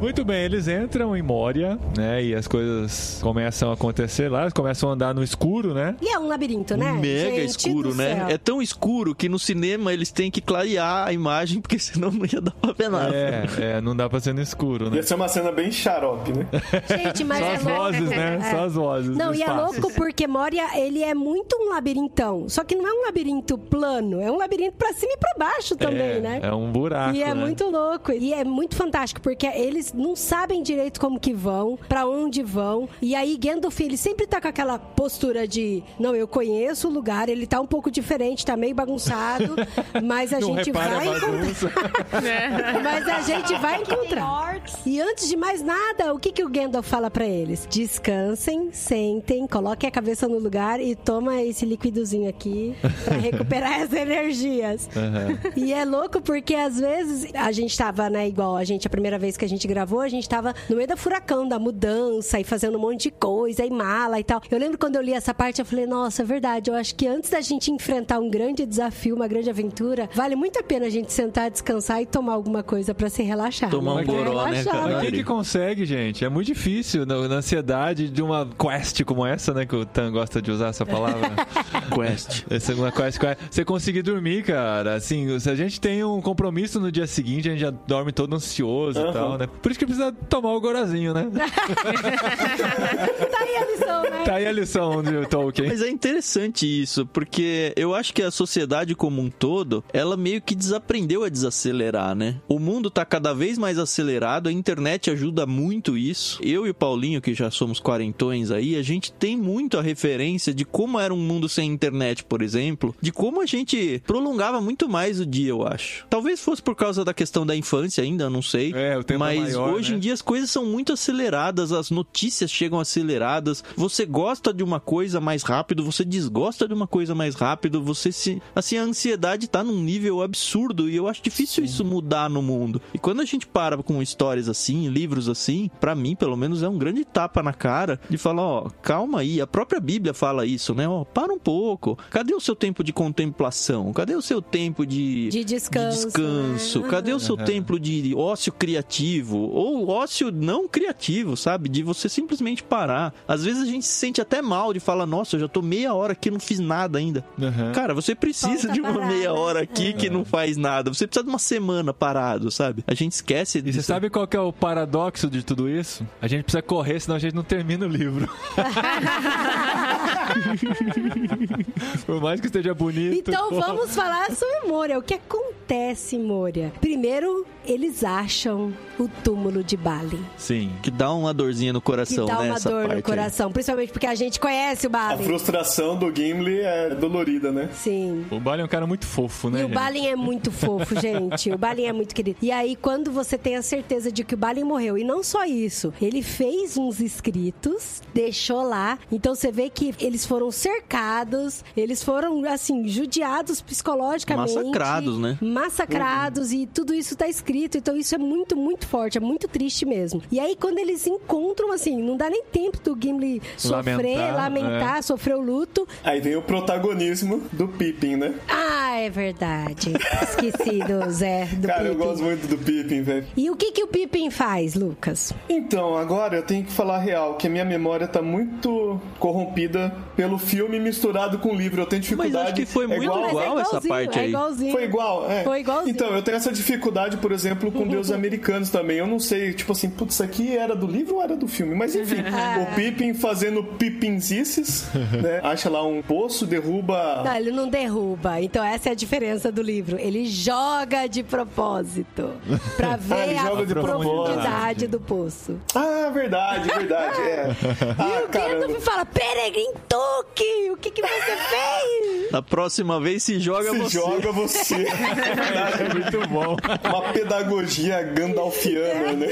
Muito bem, eles entram em Moria, né? E as coisas começam a acontecer lá, eles começam a andar no escuro, né? E é um labirinto, né? Mega Gente escuro, né? céu. É tão escuro que no cinema eles têm que clarear a imagem, porque senão não ia dar pra ver nada. É, é, não dá pra ser no escuro, né? Ia ser uma cena bem xarope, né? Gente, mas Só é as vozes, né? É. Só as vozes. Não, e é louco porque Moria, ele é muito um labirintão. Só que não é um labirinto plano, é um labirinto pra cima e pra baixo também, é, né? É um buraco. E é né? muito louco. E é muito fantástico, porque eles não sabem direito como que vão, pra onde vão. E aí, Gandalf, ele sempre tá com aquela postura de: não, eu conheço o lugar, ele tá um pouco diferente, tá meio bagunçado, mas a Não gente vai a encontrar. bagunça. Mas a gente vai encontrar. E antes de mais nada, o que, que o Gandalf fala pra eles? Descansem, sentem, coloquem a cabeça no lugar e toma esse liquidozinho aqui pra recuperar as energias. Aham. E é louco porque às vezes a gente tava, né, igual a gente, a primeira vez que a gente gravou, a gente tava no meio da furacão, da mudança e fazendo um monte de coisa, e mala e tal. Eu lembro quando eu li essa parte, eu falei, nossa, é verdade, eu acho que antes da gente enfrentar um grande desafio, uma grande aventura, vale muito a pena a gente sentar, descansar e tomar alguma coisa pra se relaxar. Tomar um Pra goró, né, cara? Mas quem que consegue, gente? É muito difícil na, ansiedade de uma quest como essa, né? Que o Tan gosta de usar essa palavra. Quest. Essa é uma quest, quest. Você conseguir dormir, cara. Assim, se a gente tem um compromisso no dia seguinte, a gente já dorme todo ansioso e Aham. tal, né? Por isso que precisa tomar o gorazinho, né? Tá aí a lição, né? tá aí a lição de Tolkien. Mas é interessante isso, porque eu acho que a sociedade como um todo, ela meio que desaprendeu a desacelerar, né? O mundo tá cada vez mais acelerado, a internet ajuda muito isso. Eu e o Paulinho, que já somos quarentões aí, a gente tem muito a referência de como era um mundo sem internet, por exemplo, de como a gente prolongava muito mais o dia, eu acho. Talvez fosse por causa da questão da infância ainda, não sei. É, o tempo é Mas maior, hoje né? em dia as coisas são muito aceleradas, as notícias chegam aceleradas. Você gosta de uma coisa mais rápido, você desgosta de uma coisa mais rápido, você se. Assim, a ansiedade tá num nível absurdo e eu acho difícil isso mudar no mundo. E quando a gente para com histórias assim, livros assim, pra mim, pelo menos, é um grande tapa na cara de falar: ó, calma aí. A própria Bíblia fala isso, né? Ó, para um pouco. Cadê o seu tempo de contemplação? Cadê o seu tempo de. De descanso, descanso? né? Cadê o seu tempo de ócio criativo? Ou ócio não criativo, sabe? De você simplesmente parar. Às vezes a gente se sente até mal de falar, nossa, eu já tô meia hora aqui e não fiz nada ainda. Aham. Cara, você precisa Falta de uma parar, meia né? hora aqui que não faz nada. Você precisa de uma semana parado, sabe? A gente esquece E disso. você sabe qual que é o paradoxo de tudo isso? A gente precisa correr, senão a gente não termina o livro. Por mais que esteja bonito. Então vamos falar sobre Moria. O que acontece Moria? Primeiro, eles acham o túmulo de Balin. Sim. Que dá uma dorzinha no Que coração, dá né? uma dor no aí. coração. Principalmente porque a gente conhece o A Balin. frustração do Gimli é dolorida, né? Sim. O Balin é um cara muito fofo, né? E o? Balin é muito fofo, gente. O Balin é muito querido. E aí, quando você tem a certeza de que o Balin morreu, e não só isso, ele fez uns escritos, deixou lá. Então você vê que eles foram cercados, eles foram, assim, judiados psicologicamente. Massacrados, né? Massacrados, e tudo isso tá escrito. Então isso é muito, muito forte. é muito triste mesmo. E aí, quando eles se encontram, assim, não dá nem tempo do Gimli sofrer, Lamentar, lamentar, sofrer o luto. Aí vem o protagonismo do Pippin, né? Ah, é verdade. Esqueci do Zé, do Cara, eu Pippin. gosto muito do Pippin, velho. E o que que o Pippin faz, Lucas? Então, agora eu tenho que falar a real, que a minha memória tá muito corrompida pelo filme misturado com o livro. Eu tenho dificuldade. Mas acho que foi É muito igual- Mas igual essa parte é aí. igualzinho. Foi igual, é. Foi igualzinho. Então, eu tenho essa dificuldade, por exemplo, com deuses americanos também. Eu não sei, tipo assim, putz, isso aqui era do livro ou era do filme? Mas enfim, Ah. o Pippin fazendo pipinzices, né? Acha lá um poço, derruba. Não, ele não derruba. Então essa é a diferença do livro. Ele joga de propósito. Pra ver ele a profundidade do poço. Ah, verdade, verdade, é. Ah, e o. Gandalf fala, Peregrin Toque, o que, que você fez? Na próxima vez se joga Se você. joga você. É muito bom. Uma pedagogia gandalfiana, né?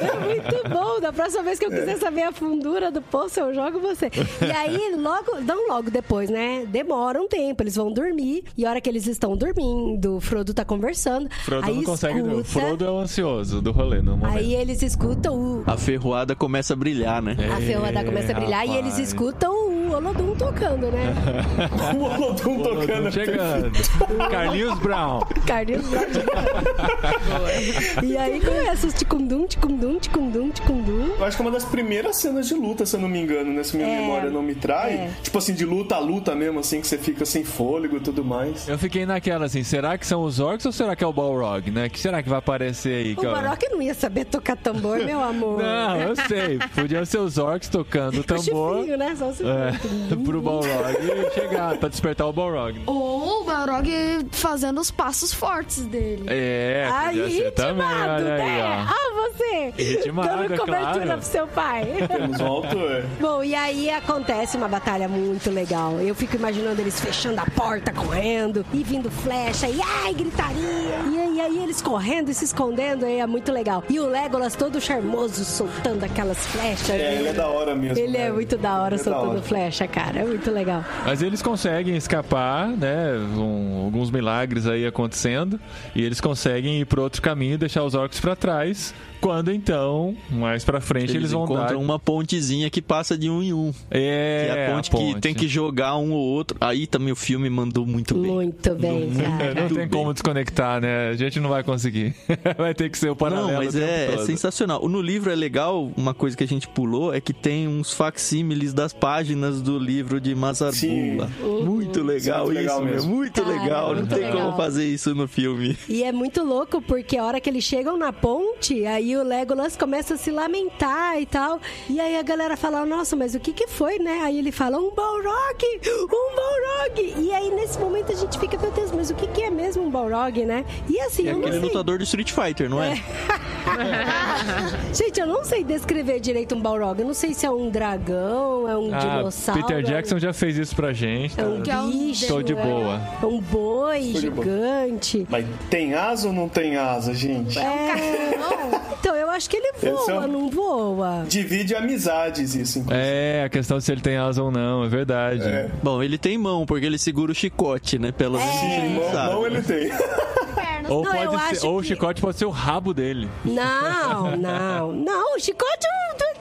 É muito bom. Da próxima vez que eu quiser saber a fundura do poço, eu jogo você. E aí, logo, não logo depois, né? Demora um tempo, eles vão dormir. E a hora que eles estão dormindo, o Frodo tá conversando. Frodo aí não consegue. escuta, O Frodo é o ansioso do rolê no momento. Aí eles escutam o, A ferroada começa a brilhar, né? A ferroada começa a brilhar e eles escutam o Olodum tocando, né? O Olodum tocando. chegando. Carlinhos Brown. Carlinhos Brown chegando. E aí começa os ticundum, ticundum, ticundum, ticundum. Eu acho que é uma das primeiras cenas de luta, se eu não me engano, né? Se minha É, memória não me trai. é. Tipo assim, de luta a luta mesmo, assim, que você fica sem fôlego e tudo mais. Eu fiquei naquela assim, será que são os orcs ou será que é o Balrog, né? Que será que vai aparecer aí? O Baroque não ia saber tocar tambor, meu amor. Não, eu sei. Podia ser os orcs tocando o tambor chifrinho, né? Só se é, pro Balrog chegar pra despertar o Balrog. Ou o Balrog fazendo os passos fortes dele. É, Aí, podia ser também, ritmado, olha aí, né? ó. Ah, você! Ritmado, Dando é cobertura claro. pro seu pai. Temos um autor. Bom, e aí acontece uma batalha muito legal. Eu fico imaginando eles fechando a porta, correndo, e vindo flecha, e ai, gritaria. E aí, aí eles correndo e se escondendo, aí é muito legal. E o Legolas todo charmoso, soltando aquelas flechas. É, ele é da hora mesmo. Ele né? é muito da hora Ele é da soltando hora. flecha, cara. É muito legal. Mas eles conseguem escapar, né? Um- alguns milagres aí acontecendo. E eles conseguem ir pro outro caminho e deixar os orcs pra trás. Quando então, mais pra frente, eles, Eles, vão dar. encontram uma pontezinha que passa de um em um. É, Que é a ponte, que tem que jogar um ou outro. Aí também o filme mandou muito bem. Muito bem, É, cara. não Muito tem bem. como desconectar, né? A gente não vai conseguir. vai ter que ser o paralelo. Não, mas o tempo é, é sensacional. No livro é legal, uma coisa que a gente pulou é que tem uns facsímiles das páginas do livro de Mazarbula. Sim. Muito legal Muito isso, legal meu, mesmo. muito Cara, legal. Não muito tem legal. como fazer isso no filme. E é muito louco porque a hora que eles chegam na ponte, aí o Legolas começa a se lamentar e tal. E aí a galera fala: Nossa, mas o que que foi, né? Aí ele fala: Um Balrog! Um Balrog! E aí nesse momento a gente fica: Meu Deus, mas o que que é mesmo um Balrog, né? E assim, É eu não aquele sei. lutador do Street Fighter, não é? Gente, eu não sei descrever direito um Balrog. Eu não sei se é um dragão, é um Ah, dinossauro. Peter Jackson já fez isso pra gente. É um Que é um bicho. Tô de é boa. um boi Tô gigante. Mas tem asa ou não tem asa, gente? É... Então, eu acho que ele Esse é voa, o- não voa. Divide amizades isso, inclusive. É, a questão de se ele tem asa ou não, é verdade. É. Bom, ele tem mão, porque ele segura o chicote, né? Pelo menos mão, mão ele tem. Ou, Não, pode ser, ou o que- chicote pode ser o rabo dele. Não, não, não, o chicote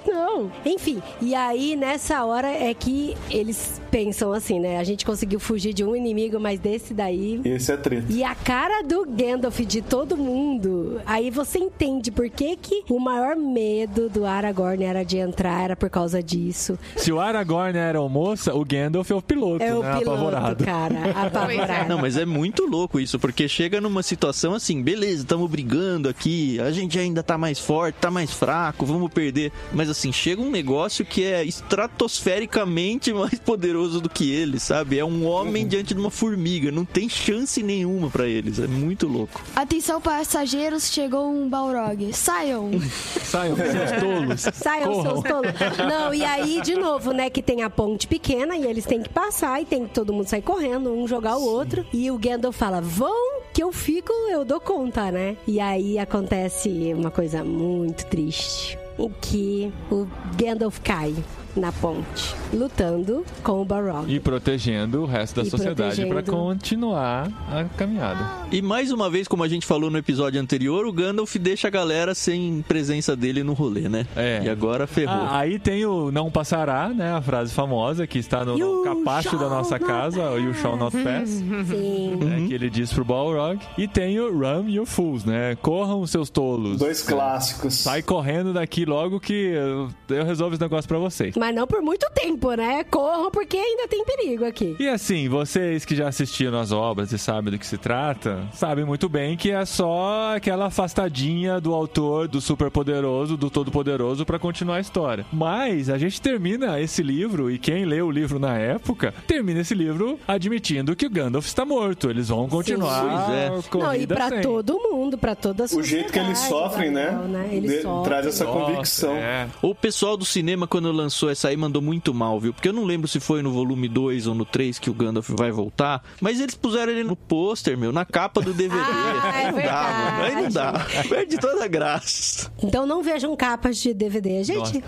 não. Enfim, e aí nessa hora é que eles pensam assim, né? A gente conseguiu fugir de um inimigo, mas desse daí. Esse é treta. E a cara do Gandalf de todo mundo, aí você entende por que, que o maior medo do Aragorn era de entrar, era por causa disso. Se o Aragorn era o moça, o Gandalf é o piloto, É o né? piloto, Apavorado. cara, apavorado. Não, mas é muito louco isso, porque chega numa situação assim, beleza, estamos brigando aqui, a gente ainda tá mais forte, tá mais fraco, vamos perder. Mas assim, chega um negócio que é estratosfericamente mais poderoso do que eles, sabe? É um homem diante de uma formiga, não tem chance nenhuma pra eles, é muito louco. Atenção, passageiros, chegou um Balrog. Saiam. Saiam, seus tolos. Saiam Corram. seus tolos. Não, e aí, de novo, né, que tem a ponte pequena e eles têm que passar e tem que todo mundo sair correndo, um jogar o outro. E o Gandalf fala: vão que eu fico, eu dou conta, né? E aí acontece uma coisa muito triste. Em que o Gandalf cai na ponte, lutando com o Balrog. E protegendo o resto da E sociedade para protegendo. continuar a caminhada. E mais uma vez, como a gente falou no episódio anterior, o Gandalf deixa a galera sem presença dele no rolê, né? É. E agora ferrou. Ah, aí tem o não passará, né? A frase famosa que está no, no You capacho da nossa not casa, o You Shall Not Pass. Sim. né, que ele diz pro Balrog. E tem o Run You Fools, né? Corram seus tolos. Dois clássicos. Sai correndo daqui logo que eu, eu resolvo esse negócio pra vocês. Mas não por muito tempo, né? Corram porque ainda tem perigo aqui. E assim, vocês que já assistiram as obras e sabem do que se trata, sabem muito bem que é só aquela afastadinha do autor, do superpoderoso, do todo-poderoso pra continuar a história. Mas a gente termina esse livro, e quem lê o livro na época, termina esse livro admitindo que o Gandalf está morto. Eles vão continuar Pois é. a Não, e pra sem. todo mundo, pra toda a O sociedade. jeito que eles sofrem, né? Daniel, Eles De- sofrem. traz essa Nossa, convicção. é. O pessoal do cinema, quando lançou essa aí, mandou muito mal, viu? Porque eu não lembro se foi no volume 2 ou no 3 que o Gandalf vai voltar. Mas eles puseram ele no pôster, meu, na capa do DVD. Ah, é aí não dá, mano. Aí não dá. verdade. Perde toda a graça. Então não vejam capas de DVD, gente.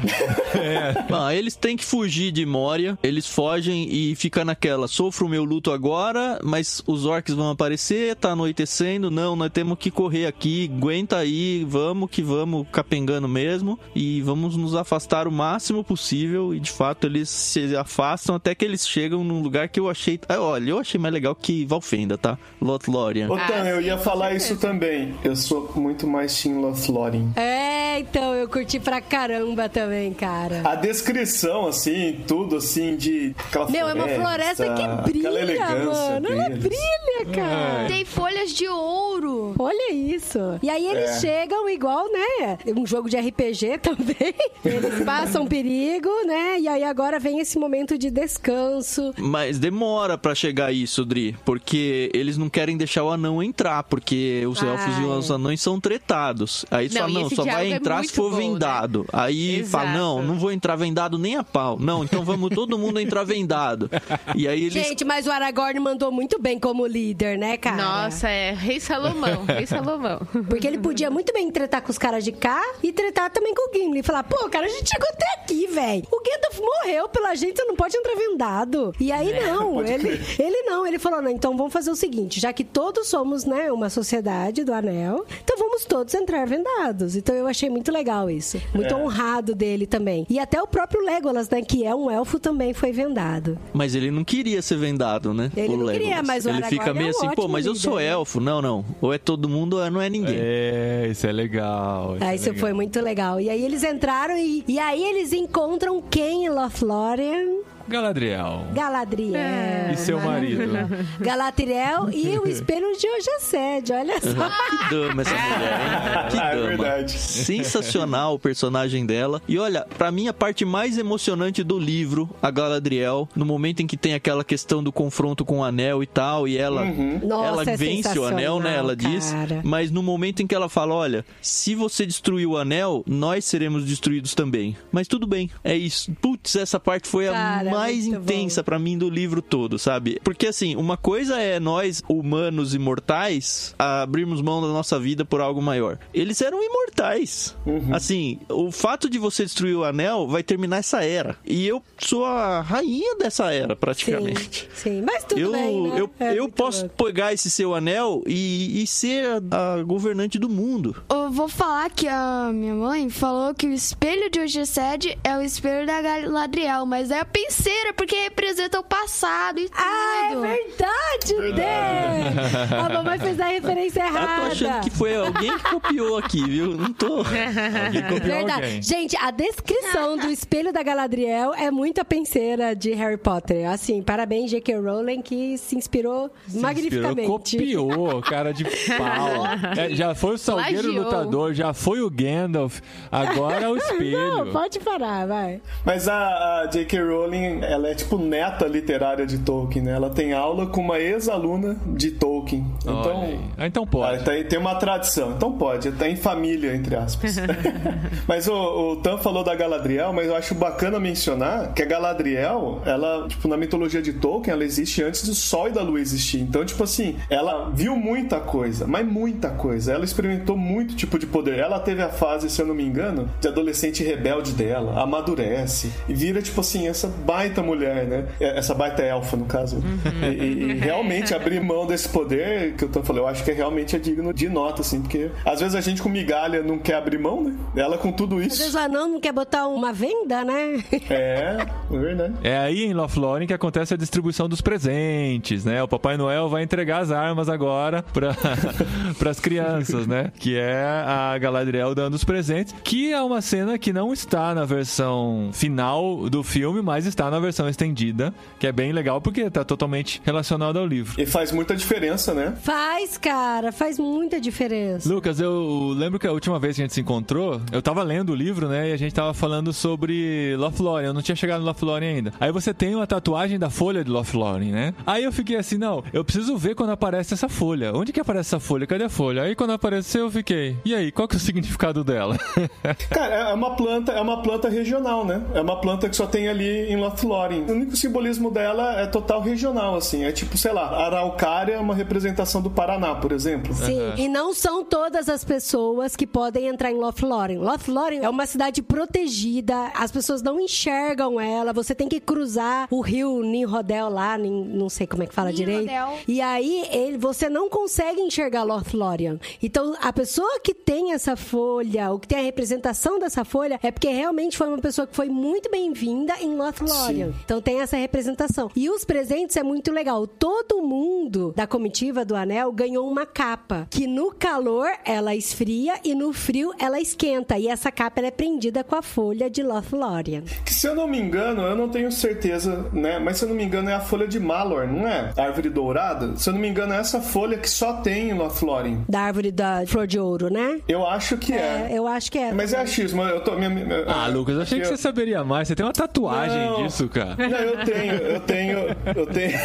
Ah, eles têm que fugir de Moria. Eles fogem e fica naquela. Sofro o meu luto agora, mas os orcs vão aparecer, tá anoitecendo. Não, nós temos que correr aqui. Aguenta aí, vamos que vamos capengando mesmo. E vamos nos afastar o máximo possível. E de fato eles se afastam até que eles chegam num lugar que eu achei. Ah, olha, eu achei mais legal que Valfenda, tá? Lothlórien. Ô, Tan, eu ia falar isso também. Eu sou muito mais Team Lothlórien. É, então, eu curti pra caramba também, cara. A descrição, assim, tudo assim, de aquela Meu, é uma floresta que brilha, elegância mano. Ela deles. brilha, cara. Tem folhas de ouro. Olha isso. E aí eles É. chegam igual, né? Um jogo de RPG também. Eles passam perigo, né? E aí agora vem esse momento de descanso. Mas demora pra chegar isso, Dri, porque eles não querem deixar o anão entrar, porque os Ah, elfos e os é. anões são tretados. Aí Não, falam, e não, só vai é entrar se muito for bom, né? vendado. Aí fala, Exato. não, não vou entrar vendado nem a pau. Não, então vamos todo mundo entrar vendado. E aí eles Gente, mas o Aragorn mandou muito bem como líder, né, cara? Nossa, é Rei Salomão, Rei Salomão. Porque ele podia muito bem tretar com os caras de cá e tretar também com o Gimli. E falar, pô, cara, a gente chegou até aqui, velho. O Gandalf morreu pela gente, você não pode entrar vendado. E aí, não, pode ele, crer. ele não. Ele falou, não, então vamos fazer o seguinte, já que todos somos, né, uma sociedade do Anel, então vamos todos entrar vendados. Então eu achei muito legal isso. Muito É. honrado dele também. E até o próprio Legolas, né, que é um elfo, também foi vendado. Mas ele não queria ser vendado, né? Ele o não queria, Legolas. mas o Ele Aragorn fica é meio um assim, pô, mas eu sou líder, né? elfo. Não, não. Ou é todo mundo ou não é ninguém. É, isso é legal. Ah, é isso legal. foi muito legal. E aí eles entraram e, e aí eles encontram quem em Lothlórien? Galadriel. Galadriel. E seu marido. Galadriel e o espelho de Ojaced, olha só. Que dama essa mulher, hein? Que Ah, é dama. verdade. Sensacional o personagem dela. E olha, pra mim a parte mais emocionante do livro, a Galadriel, no momento em que tem aquela questão do confronto com o anel e tal, e ela, Nossa, ela é vence o anel, né? Ela diz. cara. Mas no momento em que ela fala, olha, se você destruir o anel, nós seremos destruídos também. Mas tudo bem, é isso. Putz, essa parte foi Cara, a mais muito intensa pra mim do livro todo, sabe? Porque assim, uma coisa é nós, humanos imortais, abrirmos mão da nossa vida por algo maior. Eles eram imortais. Assim, o fato de você destruir o anel vai terminar essa era. E eu sou a rainha dessa era, praticamente. Sim, sim, mas tudo Eu, bem, né? eu, É eu posso louco. pegar esse seu anel e, e ser a, a governante do mundo. Eu vou falar que a minha mãe falou que o espelho de Ogeced é o espelho da Galadriel, mas é a penseira, porque representa o passado e tudo. Ah, é verdade, Dê! A mamãe fez a referência Eu tô errada. achando que foi alguém que copiou aqui, viu? Não tô. Alguém copiou Verdade. alguém. Gente, a descrição do espelho da Galadriel é muito a penseira de Harry Potter. Assim, parabéns, J.K. Rowling, que se inspirou Se magnificamente. inspirou, copiou, cara de pau. É, já foi o Salgueiro Plagiou. Lutador, já foi o Gandalf, agora é o espelho. Não, pode parar, vai. Mas a, a J.K. Rowling tem. Ela é tipo neta literária de Tolkien, né? Ela tem aula com uma ex-aluna de Tolkien. Então. Ah, então pode. Tem, tem uma tradição. Então pode, tá em família, entre aspas. mas o, o Tan falou da Galadriel, mas eu acho bacana mencionar que a Galadriel, ela, tipo, na mitologia de Tolkien, ela existe antes do Sol e da Lua existir. Então, tipo assim, ela viu muita coisa, mas muita coisa. Ela experimentou muito tipo de poder. Ela teve a fase, se eu não me engano, de adolescente rebelde dela, amadurece e vira, tipo assim, essa baita mulher, né? É, essa baita elfa, no caso. Uhum. E, e, realmente abrir mão desse poder, que eu tô falando, eu acho que é realmente é digno de nota, assim, porque às vezes a gente com migalha não quer abrir mão, né? Ela com tudo isso. Às vezes o anão não quer botar uma venda, né? É, é verdade. É aí em Lothlórien que acontece a distribuição dos presentes, né? O Papai Noel vai entregar as armas agora para as crianças, né? Que é a Galadriel dando os presentes, que é uma cena que não está na versão final do filme, mas está na versão estendida, que é bem legal porque está totalmente relacionado ao livro. E faz muita diferença, né? Faz, cara, faz muita diferença. Lucas, eu lembro que a última vez que a gente se encontrou, eu tava lendo o livro, né? E a gente tava falando sobre Lothlórien. Eu não tinha chegado no Lothlórien ainda. Aí você tem uma tatuagem da folha de Lothlórien, né? Aí eu fiquei assim, não, eu preciso ver quando aparece essa folha. Onde que aparece essa folha? Cadê a folha? Aí quando apareceu, eu fiquei, e aí, qual que é o significado dela? Cara, é uma planta, é uma planta regional, né? É uma planta que só tem ali em Lothlórien. O único simbolismo dela é total regional, assim. É tipo, sei lá, araucária é uma representação do Paraná, por exemplo. Sim, uhum. e não são todas as pessoas que podem entrar em Lothlórien. Lothlórien é uma cidade protegida, as pessoas não enxergam ela, você tem que cruzar o rio Ninrodel lá, não sei como é que fala direito. E aí, ele, você não consegue enxergar Lothlórien. Então, a pessoa que tem essa folha, ou que tem a representação dessa folha, é porque realmente foi uma pessoa que foi muito bem-vinda em Lothlórien. Então, tem essa representação. E os presentes é muito legal. Todo mundo da comitiva do Anel ganhou uma capa, que no calor ela esfria e no frio ela esquenta. E essa capa ela é prendida com a folha de Lothlórien. Que se eu não me engano, eu não tenho certeza, né? Mas se eu não me engano é a folha de Malor, não é? A árvore dourada. Se eu não me engano é essa folha que só tem em Lothlórien. Da árvore da flor de ouro, né? Eu acho que é. é. Eu acho que é. Mas é achismo. Eu tô, minha, minha, ah, Lucas, achei que eu... você saberia mais. Você tem uma tatuagem não, disso, cara. Não, eu tenho, eu tenho, eu tenho.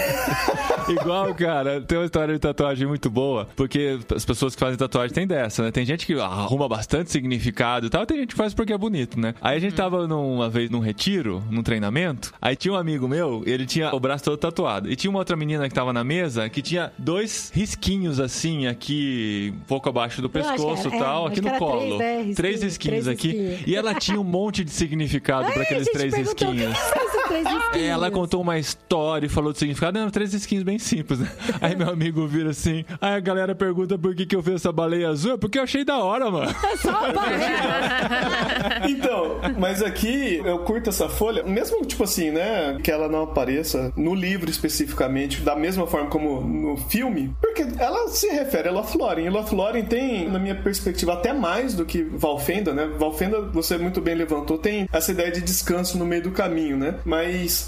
Igual, cara, tem uma história de tatuagem muito boa, porque as pessoas que fazem tatuagem têm dessa, né? Tem gente que arruma bastante significado e tal, tem gente que faz porque é bonito, né? Aí a gente tava numa vez num retiro, num treinamento, aí tinha um amigo meu, ele tinha o braço todo tatuado. E tinha uma outra menina que tava na mesa que tinha dois risquinhos assim, aqui, um pouco abaixo do pescoço e tal, é, aqui no colo. Três, né, risquinhos, três risquinhos três aqui. Risquinhos. E ela tinha um monte de significado para aqueles três risquinhos. Três risquinhos. Ela contou uma história e falou do significado. Eram três risquinhos bem simples, né? Aí meu amigo vira assim. Aí a galera pergunta por que, que eu fiz essa baleia azul. É porque eu achei da hora, mano. É só baleia. então, mas aqui eu curto essa folha, mesmo tipo assim, né? Que ela não apareça no livro especificamente, da mesma forma como no filme, porque ela se refere a Lothlórien. E Lothlórien tem, na minha perspectiva, até mais do que Valfenda, né? Valfenda, você muito bem levantou, tem essa ideia de descanso no meio do caminho, né? Mas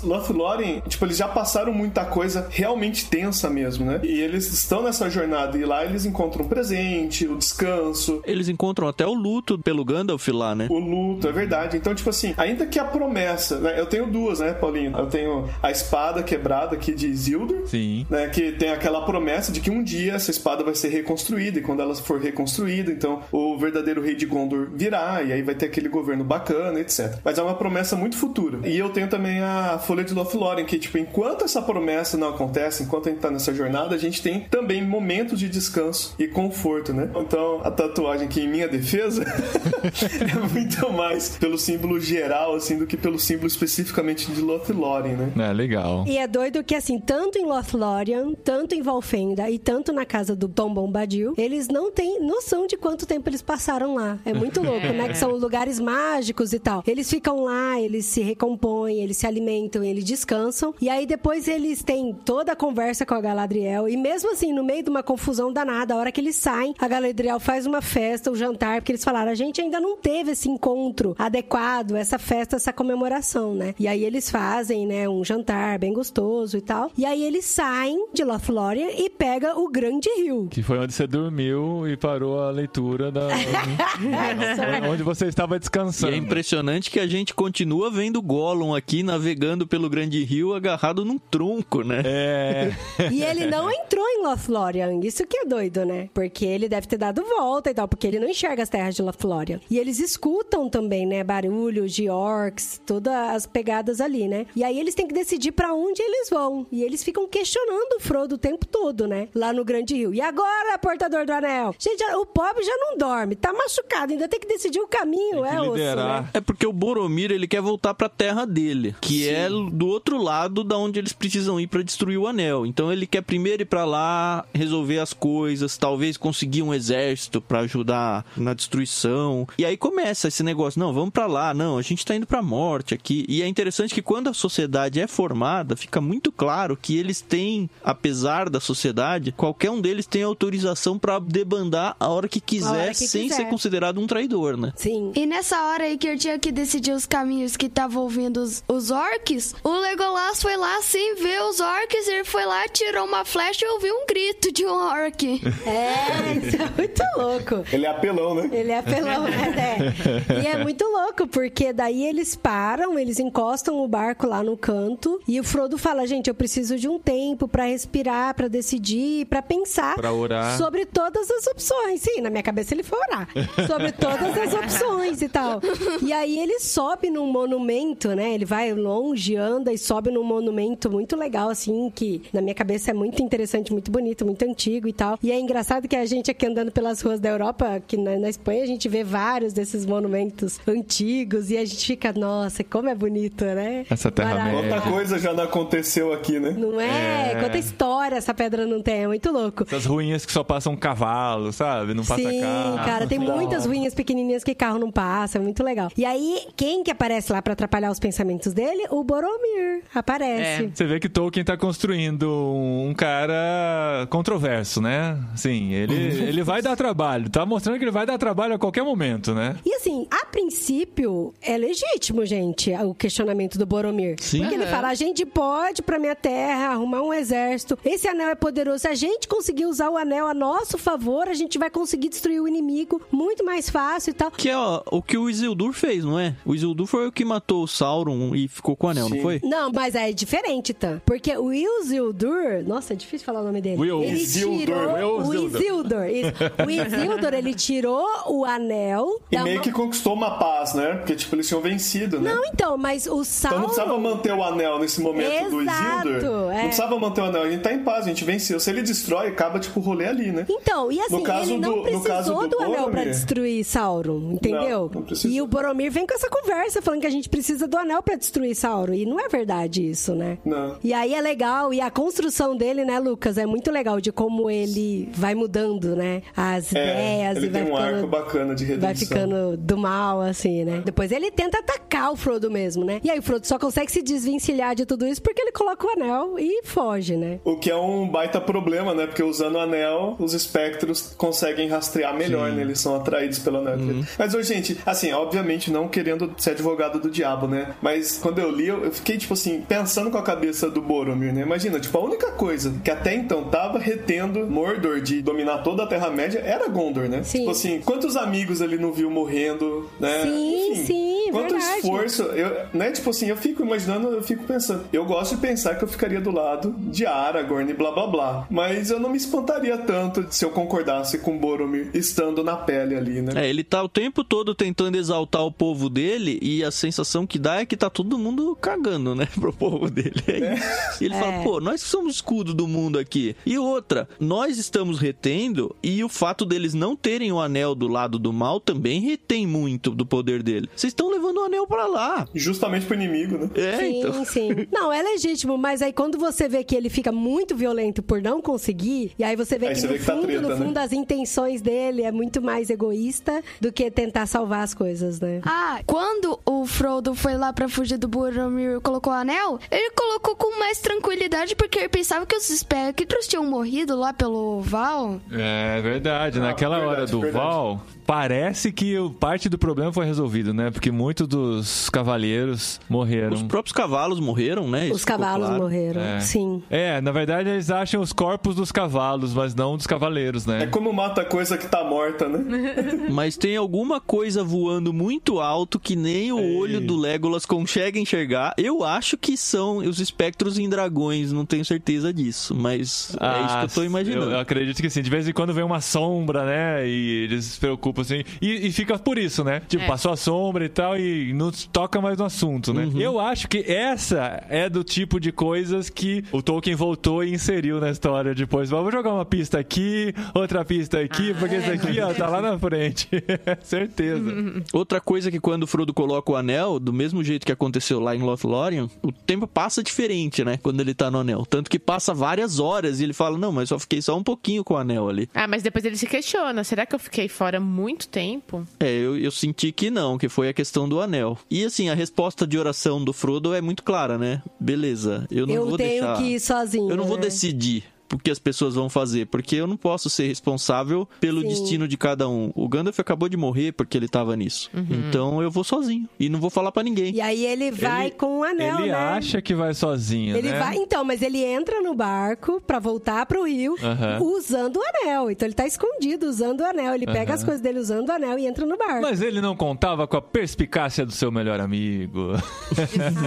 Lothlórien, tipo, eles já passaram muita coisa realmente tensa mesmo, né? E eles estão nessa jornada e lá eles encontram o presente, o descanso. Eles encontram até o luto pelo Gandalf lá, né? O luto, é verdade. Então, tipo assim, ainda que a promessa, né? Eu tenho duas, né, Paulinho? Eu tenho a espada quebrada aqui de Isildur. Sim. Né, que tem aquela promessa de que um dia essa espada vai ser reconstruída e quando ela for reconstruída, então o verdadeiro rei de Gondor virá e aí vai ter aquele governo bacana, etc. Mas é uma promessa muito futura. E eu tenho também a Folha de Lothlórien, que, tipo, enquanto essa promessa não acontece, enquanto a gente tá nessa jornada, a gente tem também momentos de descanso e conforto, né? Então, a tatuagem que em minha defesa é muito mais pelo símbolo geral, assim, do que pelo símbolo especificamente de Lothlórien, né? É, legal. E é doido que, assim, tanto em Lothlórien, tanto em Valfenda e tanto na casa do Tom Bombadil, eles não têm noção de quanto tempo eles passaram lá. É muito louco, né? Que são lugares mágicos e tal. Eles ficam lá, eles se recompõem, eles se alimentam, eles descansam. E aí depois eles têm toda a conversa com a Galadriel. E mesmo assim, no meio de uma confusão danada, a hora que eles saem, a Galadriel faz uma festa, um jantar, porque eles falaram: a gente ainda não teve esse encontro adequado, essa festa, essa comemoração, né? E aí eles fazem, né, um jantar bem gostoso e tal. E aí eles saem de Lothlórien e pega o Grande Rio. Que foi onde você dormiu e parou a leitura da. onde você estava descansando. E é impressionante que a gente continua vendo Gollum aqui na navegando pelo Grande Rio agarrado num tronco, né? É. E ele não entrou em Lothlórien, isso que é doido, né? Porque ele deve ter dado volta e tal, porque ele não enxerga as terras de Lothlórien. E eles escutam também, né, barulhos de orcs, todas as pegadas ali, né? E aí eles têm que decidir pra onde eles vão. E eles ficam questionando o Frodo o tempo todo, né? Lá no Grande Rio. E agora, portador do anel? Gente, o pobre já não dorme, tá machucado, ainda tem que decidir o caminho, Tem que é osso, liderar. né? É porque o Boromir ele quer voltar pra terra dele, que é do outro lado da onde eles precisam ir pra destruir o anel. Então ele quer primeiro ir pra lá, resolver as coisas, talvez conseguir um exército pra ajudar na destruição. E aí começa esse negócio, não, vamos pra lá, não, a gente tá indo pra morte aqui. E é interessante que quando a sociedade é formada, fica muito claro que eles têm, apesar da sociedade, qualquer um deles tem autorização pra debandar a hora que quiser, hora que sem quiser. ser considerado um traidor, né? Sim. E nessa hora aí que eu tinha que decidir os caminhos que estavam ouvindo os, os orcs, o Legolas foi lá sem ver os orcs, ele foi lá, tirou uma flecha e ouviu um grito de um orc. É, isso é muito louco. Ele é apelão, né? Ele é apelão, né? É. E é muito louco, porque daí eles param, eles encostam o barco lá no canto e o Frodo fala: gente, eu preciso de um tempo pra respirar, pra decidir, pra pensar Pra orar. sobre todas as opções. Sim, na minha cabeça ele foi orar. Sobre todas as opções e tal. E aí ele sobe num monumento, né? Ele vai longe, anda e sobe num monumento muito legal, assim, que na minha cabeça é muito interessante, muito bonito, muito antigo e tal. E é engraçado que a gente aqui andando pelas ruas da Europa, que na, na Espanha a gente vê vários desses monumentos antigos e a gente fica, nossa, como é bonito, né? Essa Terra-média. Quanta coisa já não aconteceu aqui, né? Não é? É. Quanta história essa pedra não tem, é muito louco. Essas ruínas que só passam cavalo, sabe? Não passa Sim, carro. cara, tem muitas ruínas pequenininhas que carro não passa, é muito legal. E aí, quem que aparece lá pra atrapalhar os pensamentos dele? O Boromir aparece. Você vê que Tolkien tá construindo um cara controverso, né? Sim, ele, ele vai dar trabalho. Tá mostrando que ele vai dar trabalho a qualquer momento, né? E assim, a princípio, é legítimo, gente, o questionamento do Boromir. Sim. Porque ele É. fala: a gente pode ir pra minha terra, arrumar um exército. Esse anel é poderoso. Se a gente conseguir usar o anel a nosso favor, a gente vai conseguir destruir o inimigo muito mais fácil e tal. Que é ó, o que o Isildur fez, não é? O Isildur foi o que matou o Sauron e ficou com o anel, não Sim. foi? Não, mas é diferente, Tan. Porque o Isildur... Nossa, é difícil falar o nome dele. Will. Ele Isildur. tirou... O Isildur. Isso. O Isildur, ele tirou o anel... E meio mão- que conquistou uma paz, né? Porque, tipo, eles tinham vencido, né? Não, então, mas o Então Sauron... não precisava manter o anel nesse momento do Exato, Isildur. é. Não precisava manter o anel, a gente tá em paz, a gente venceu. Se ele destrói, acaba, tipo, o rolê ali, né? Então, e assim, No caso ele não do- no precisou caso do do, anel pra destruir Sauron, entendeu? Não, não e o Boromir vem com essa conversa, falando que a gente precisa do anel pra destruir Sauron. E não é verdade isso, né? Não. E aí é legal, e a construção dele, né, Lucas, é muito legal de como ele vai mudando, né? As É, ideias ele e vai tem um ficando. arco bacana de redenção. Vai ficando do mal, assim, né? Depois ele tenta atacar o Frodo mesmo, né? E aí o Frodo só consegue se desvencilhar de tudo isso porque ele coloca o anel e foge, né? O que é um baita problema, né? Porque usando o anel, os espectros conseguem rastrear melhor, né? Eles são atraídos pelo anel. Uhum. Mas, ô, gente, assim, obviamente não querendo ser advogado do diabo, né? Mas quando eu li, eu fiquei, tipo assim, pensando com a cabeça do Boromir, né? Imagina, tipo, a única coisa que até então tava retendo Mordor de dominar toda a Terra-média era Gondor, né? Sim. Tipo assim, quantos amigos ele não viu morrendo, né? Sim, sim, Quanto verdade. esforço, eu, né? Tipo assim, eu fico imaginando, eu fico pensando, eu gosto de pensar que eu ficaria do lado de Aragorn e blá blá blá. Mas eu não me espantaria tanto se eu concordasse com Boromir estando na pele ali, né? É, ele tá o tempo todo tentando exaltar o povo dele e a sensação que dá é que tá todo mundo cagando, né, pro povo dele. É. E ele fala, pô, nós que somos escudo do mundo aqui. E outra, nós estamos retendo e o fato deles não terem o anel do lado do mal também retém muito do poder dele. Vocês estão levando o anel pra lá. Justamente pro inimigo, né? É, sim, então. sim. Não, é legítimo, mas aí quando você vê que ele fica muito violento por não conseguir, e aí você vê Aí que você no vê que tá fundo, treta, no né? fundo, as intenções dele é muito mais egoísta do que tentar salvar as coisas, né? Ah, quando o Frodo foi lá pra fugir do Boromir colocou o anel, ele colocou com mais tranquilidade porque ele pensava que os espectros tinham morrido lá pelo Val. É verdade. Naquela verdade, hora do verdade. Val, parece que parte do problema foi resolvido, né? Porque muitos dos cavaleiros morreram. Os próprios cavalos morreram, né? Isso Os cavalos claro. morreram, É. sim. É, na verdade eles acham os corpos dos cavalos, mas não dos cavaleiros, É né? como mata coisa que tá morta, né? Mas tem alguma coisa voando muito alto que nem o olho do Legolas consegue enxergar. Eu acho que são os espectros em dragões, não tenho certeza disso, mas é isso que eu tô imaginando. Ah, Eu, eu acredito que sim. De vez em quando vem uma sombra, né? E eles se preocupam assim. E, e fica por isso, né? Tipo, É. passou a sombra e tal e não toca mais no assunto, né? Uhum. Eu acho que essa é do tipo de coisas que o Tolkien voltou e inseriu na história depois. Vamos jogar uma pista aqui, outra pista aqui, porque é. esse aqui, ó, tá lá na frente. Certeza. Outra coisa que quando o Frodo coloca o anel, do mesmo jeito que aconteceu lá em Lothlórien, o tempo passa diferente, né? Quando ele tá no anel. Tanto que passa várias horas e ele fala, não, mas só fiquei só um pouquinho com o anel ali. Ah, mas depois ele se questiona. Será que eu fiquei fora muito tempo? É, eu, eu senti que não, que foi a questão do anel. E assim, a resposta de oração do Frodo é muito clara, né? Beleza, eu não eu vou tenho deixar... que ir sozinho. Eu não vou né? decidir o que as pessoas vão fazer, porque eu não posso ser responsável pelo Sim. destino de cada um. O Gandalf acabou de morrer porque ele tava nisso. Uhum. Então eu vou sozinho e não vou falar pra ninguém. E aí ele vai Ele- com o anel, ele né? acha que vai sozinho, Ele né? vai, então, mas ele entra no barco pra voltar pro rio Aham. usando o anel. Então ele tá escondido usando o anel. Ele pega Aham. as coisas dele usando o anel e entra no barco. Mas ele não contava com a perspicácia do seu melhor amigo.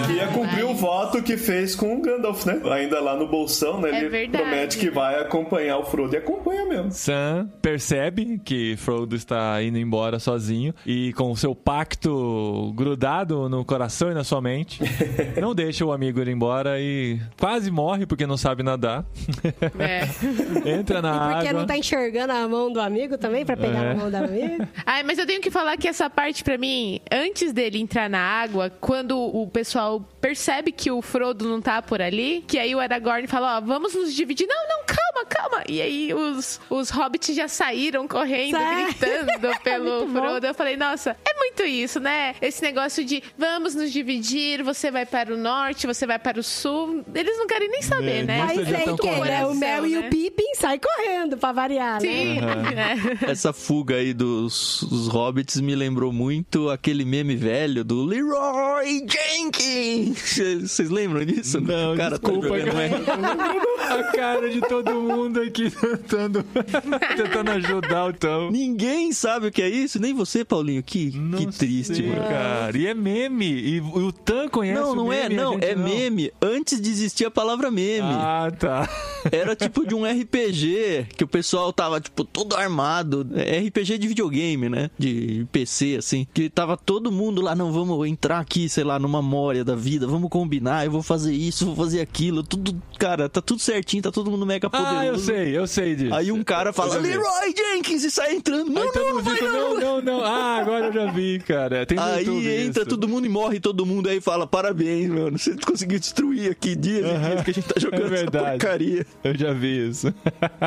Que ia cumprir o voto que fez com o Gandalf, né? Ainda lá no bolsão, né? É Ele verdade. promete que vai acompanhar o Frodo. E acompanha mesmo. Sam percebe que Frodo está indo embora sozinho e com o seu pacto grudado no coração e na sua mente, não deixa o amigo ir embora e quase morre porque não sabe nadar. É. Entra na Porque água. não tá enxergando a mão do amigo também pra pegar É. a mão do amigo. Ai, mas eu tenho que falar que essa parte pra mim, antes dele entrar na água, quando o pessoal percebe que o Frodo não tá por ali, que aí o Aragorn fala, ó, vamos nos dividir. Não, não, calma, calma. E aí os, os hobbits já saíram correndo, Sai. gritando pelo Muito bom. Frodo. Eu falei, nossa, é muito isso, né? Esse negócio de vamos nos dividir, você vai para o norte, você vai para o sul. Eles não querem nem saber, É, né? já sei tão que né? correndo. o Mel e né? o Pippin saem correndo pra variar, né? Sim. É. Essa fuga aí dos, dos hobbits me lembrou muito aquele meme velho do Leroy Jenkins. Vocês lembram disso? Não, o cara desculpa, tá jogando cara. A cara de todo mundo aqui tentando, tentando ajudar o Tom. Ninguém sabe o que é isso, nem você, Paulinho. Que, Não que triste, sei, mano. cara. E é meme. E o Tan conhece Não, o não é, meme, a não, é meme antes de existir a palavra meme. Ah, tá. Era tipo de um RPG que o pessoal tava, tipo, todo armado. É RPG de videogame, né? De PC, assim. Que tava todo mundo lá, não, vamos entrar aqui, sei lá, numa mória da vida, vamos combinar, eu vou fazer isso, vou fazer aquilo. Tudo, cara, tá tudo certinho, tá todo mundo mega poderoso. Ah, eu sei, eu sei disso. Aí um cara fala. Leroy Jenkins, e sai entrando. Não, Aí todo não, vai fica, não. não, não, não. Ah, agora eu já vi, cara. Tem Aí entra isso. todo mundo e morre todo mundo. Aí fala: parabéns, mano. Você conseguiu destruir aqui dias e dias que a gente tá jogando É essa verdade. porcaria. Eu já vi isso.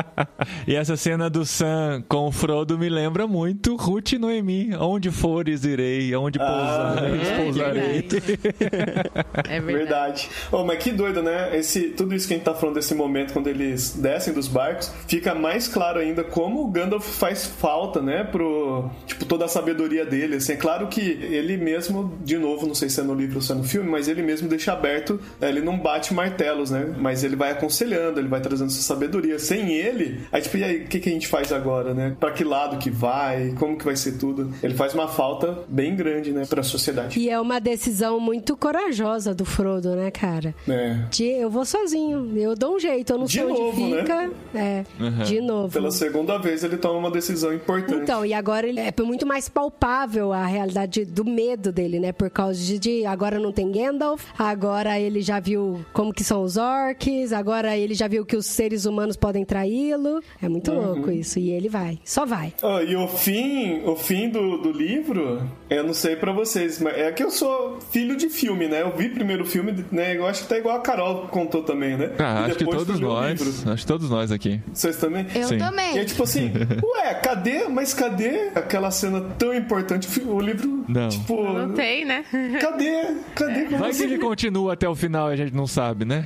e essa cena do Sam com o Frodo me lembra muito Ruth e Noemi. Onde fores irei, onde Ah, pousares, é pousarei. É verdade. Verdade. Oh, mas que doido, né? Esse, tudo isso que a gente tá falando desse momento, quando eles descem dos barcos, fica mais claro ainda como o Gandalf faz falta, né? Pro. Tipo, toda a sabedoria dele. Assim, é claro que ele mesmo, de novo, não sei se é no livro ou se é no filme, mas ele mesmo deixa aberto. né, Ele não bate martelos, né? Mas ele vai aconselhando, ele vai trazendo essa sabedoria. Sem ele, aí, tipo, e aí, o que, que a gente faz agora, né? Pra que lado que vai? Como que vai ser tudo? Ele faz uma falta bem grande, né? Pra sociedade. E é uma decisão muito corajosa do Frodo, né, cara? É. De, eu vou sozinho, eu dou um jeito, eu não De onde novo, né? Fica. É, de novo. Pela segunda vez ele toma uma decisão importante. Então, e agora ele é muito mais palpável a realidade do medo dele, né? Por causa de, de agora não tem Gandalf, agora ele já viu como que são os orcs, agora ele já viu que os seres humanos podem traí-lo. É muito Uhum. louco isso. E ele vai, só vai. Ah, e o fim, o fim do, do livro, eu não sei pra vocês, mas é que eu sou filho de filme, né? Eu vi primeiro o filme, né? Eu acho que tá igual a Carol contou também, né? Ah, E acho que depois todos nós. livro. Acho que todos nós aqui. Vocês também? Eu Sim. E é também. tipo assim, ué, cadê? Mas cadê aquela cena tão importante? O livro Não. Tipo, Não tem, né? cadê? Cadê como Vai que assim? ele continua até o final e a gente não sabe, né?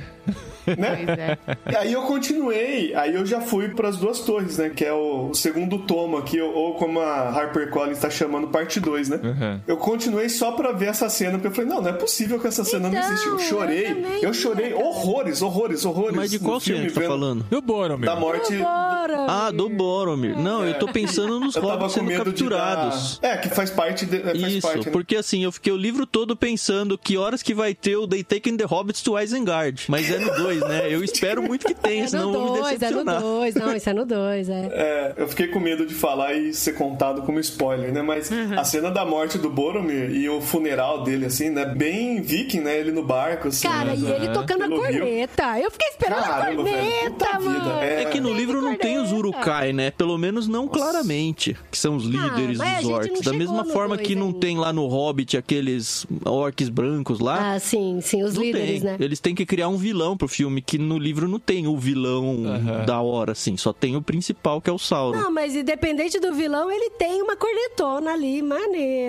né? Pois é. E aí eu continuei, aí eu já fui pras duas torres, né? Que é o segundo tomo aqui, ou- ou como a HarperCollins tá chamando, parte 2, né? Uhum. Eu continuei só pra ver essa cena, porque eu falei, não, não é possível que essa cena não Então, existe. Eu eu chorei, também, eu chorei cara? horrores, horrores, horrores. Mas de qual filme, cena que você tá falando? E o Boromir? Da morte. Bora! Ah, do Boromir. Não, eu tô pensando nos Eu hobbits sendo capturados. dar... É, que faz parte... De... Faz Isso, parte, né? porque assim, eu fiquei o livro todo pensando que horas que vai ter o They Taken the Hobbits to Isengard. Mas é no 2, né? Eu espero muito que tenha, É senão eu vou me 2, é no decepcionar. 2. Não, isso é no 2, é. É, eu fiquei com medo de falar e ser contado como spoiler, né? Mas a cena da morte do Boromir e o funeral dele, assim, né? Bem viking, né? Ele no barco, assim. Cara, né? e ele tocando a rio. corneta. Eu fiquei esperando Caramba, a corneta, mano. é. É que no livro não tem os. Urukai, né? Pelo menos não claramente, que são os líderes mas a dos orcs. Da mesma forma que não ainda. tem lá no Hobbit aqueles orcs brancos lá. Ah, sim, sim, os não líderes, tem. né? Eles têm que criar um vilão pro filme, que no livro não tem o vilão Aham. da hora, assim. Só tem o principal, que é o Sauron. Não, mas independente do vilão, ele tem uma cornetona ali,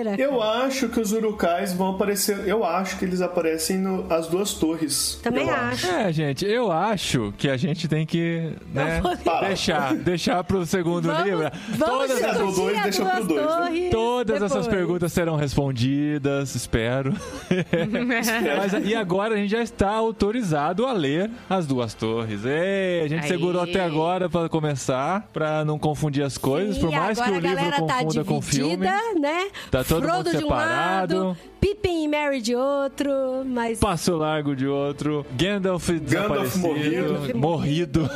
maneira. Eu acho que os Urukais vão aparecer. Eu acho que eles aparecem no, as duas torres. Também eu acho. É, gente, eu acho que a gente tem que né, deixar, deixar pro segundo Vamos, livro. vamos Todas, é do dois, as deixa pro dois, né? todas essas depois. perguntas serão respondidas, espero. Mas, e agora a gente já está autorizado a ler as duas torres. Ei, a gente Aê. segurou até agora para começar, para não confundir as coisas, por E mais que o livro tá confunda com o filme. né? Tá todo Frodo mundo de um separado. lado, Pippin e Mary de outro, mas Passo largo de outro, Gandalf desaparecido, morrido. morrido.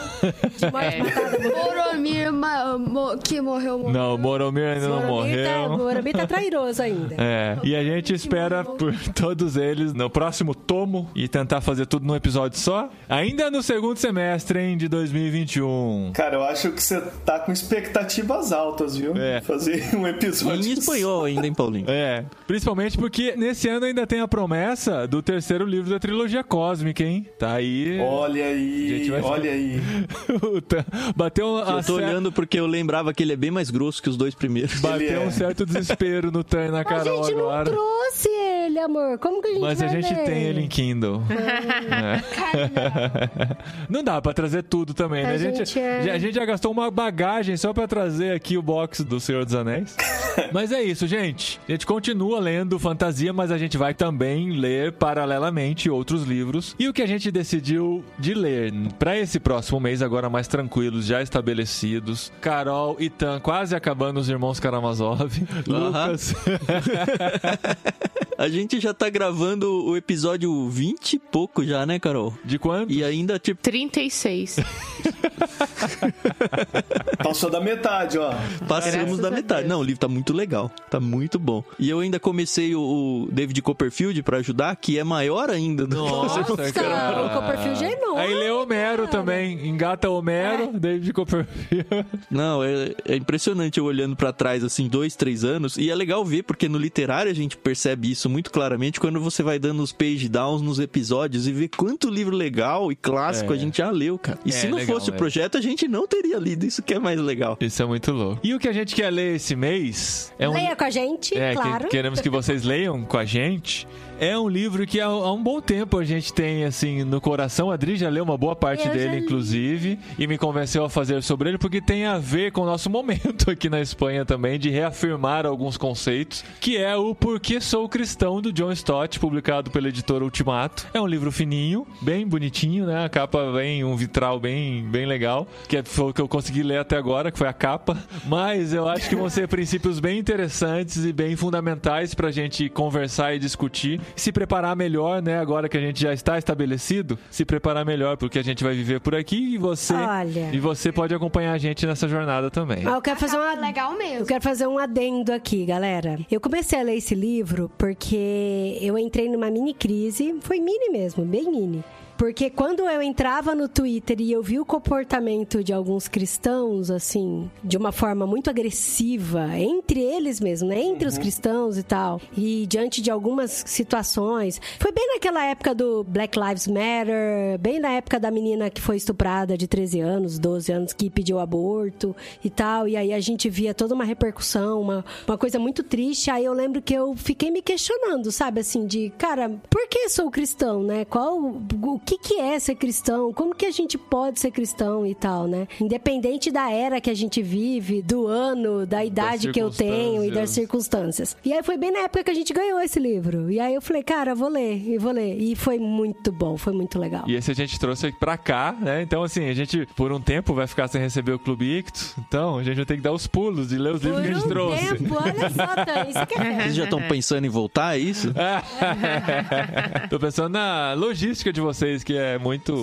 de morte matada. Boromir ma- mo- que morreu, morreu. Não, Moromir ainda não tá- morreu. Boromir tá trairoso ainda. É, e a gente espera por todos eles no próximo tomo e tentar fazer tudo num episódio só, ainda no segundo semestre hein, de 2021. Cara, eu acho que você tá com expectativas altas, viu? É. Fazer um episódio. Em espanhol ainda, hein, Paulinho? É, principalmente porque nesse ano ainda tem a promessa do terceiro livro da trilogia cósmica, hein? Tá aí. Olha aí, Gente, vai- olha aí. Bateu a Eu tô cer- olhando porque eu lembrava que ele é bem mais grosso que os dois primeiros. Bateu é. um certo desespero no Tan e na A Carol gente não agora. trouxe ele, amor. Como que a gente Mas a gente ler? tem ele em Kindle. É. Não dá pra trazer tudo também, né? A A gente, gente é- já, a gente já gastou uma bagagem só pra trazer aqui o box do Senhor dos Anéis. mas é isso, gente. A gente continua lendo fantasia, mas a gente vai também ler paralelamente outros livros. E o que a gente decidiu de ler pra esse próximo mês, agora mais tranquilos, já estabelecidos. Carol e Tan quase acabando os irmãos Karamazov. Lucas. A gente já tá gravando o episódio 20 e pouco já, né, Carol? De quanto? E ainda, tipo, 36. Passou da metade, ó. passamos Graças da metade. Deus. Não, o livro tá muito legal. Tá muito bom. E eu ainda comecei o, o David Copperfield pra ajudar, que é maior ainda do Nossa, Nossa, cara. o Copperfield é enorme. Aí lê Homero cara. também. Engata Homero, David Copperfield. Não, é, é impressionante eu olhando pra trás, assim, dois, três anos. E é legal ver, porque no literário a gente percebe isso muito claramente quando você vai dando os page downs nos episódios e vê quanto livro legal e clássico É. a gente já leu, cara. E É, se não legal, fosse o é. projeto, a gente não teria lido. Isso que é mais legal. Isso é muito louco. E o que a gente quer ler esse mês é um. Leia com a gente, É, que- claro. queremos que vocês leiam com a gente. É um livro que há, há um bom tempo a gente tem, assim, no coração. A Adri já leu uma boa parte Eu dele, inclusive, e me convenceu a fazer sobre ele, porque tem a ver com o nosso momento aqui na Espanha também, de reafirmar alguns conceitos, que é o Porquê Sou Cristão, do John Stott, publicado pela editora Ultimato. É um livro fininho, bem bonitinho, né? A capa vem um vitral bem, bem legal, que é- foi o que eu consegui ler até agora, que foi a capa. Mas eu acho que vão ser princípios bem interessantes e bem fundamentais pra gente conversar e discutir. Se preparar melhor, né? Agora que a gente já está estabelecido, se preparar melhor porque a gente vai viver por aqui e você Olha. e você pode acompanhar a gente nessa jornada também. Ah, eu quero fazer uma legal mesmo. Eu quero fazer um adendo aqui, galera. Eu comecei a ler esse livro porque eu entrei numa mini crise, foi mini mesmo, bem mini. Porque quando eu entrava no Twitter e eu vi o comportamento de alguns cristãos, assim, de uma forma muito agressiva, entre eles mesmo, né? Entre os cristãos e tal, e diante de algumas situações. Foi bem naquela época do Black Lives Matter, bem na época da menina que foi estuprada de 13 anos, 12 anos, que pediu aborto e tal. E aí a gente via toda uma repercussão, uma, uma coisa muito triste. Aí eu lembro que eu fiquei me questionando, sabe, assim, de, cara, por que sou cristão, né? Qual, o que que é ser cristão? Como que a gente pode ser cristão e tal, né? Independente da era que a gente vive, do ano, da idade que eu tenho e das circunstâncias. E aí foi bem na época que a gente ganhou esse livro. E aí eu falei, cara, vou ler, e vou ler. E foi muito bom, foi muito legal. E esse a gente trouxe pra cá, né? Então, assim, a gente, por um tempo, vai ficar sem receber o Clube Ictus. Então, a gente vai ter que dar os pulos e ler os livros que a gente um trouxe. tempo, olha só, Tan, isso que é Vocês já estão pensando em voltar, é isso? Tô pensando na logística de vocês, que é muito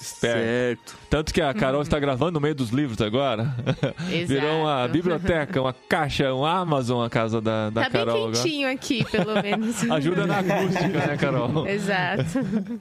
esperto. Certo. Tanto que a Carol está gravando no meio dos livros agora. Virou uma biblioteca, uma caixa, um Amazon a casa da, da Tá Carol bem agora. quentinho aqui, pelo menos. Ajuda na acústica, né, Carol? Exato.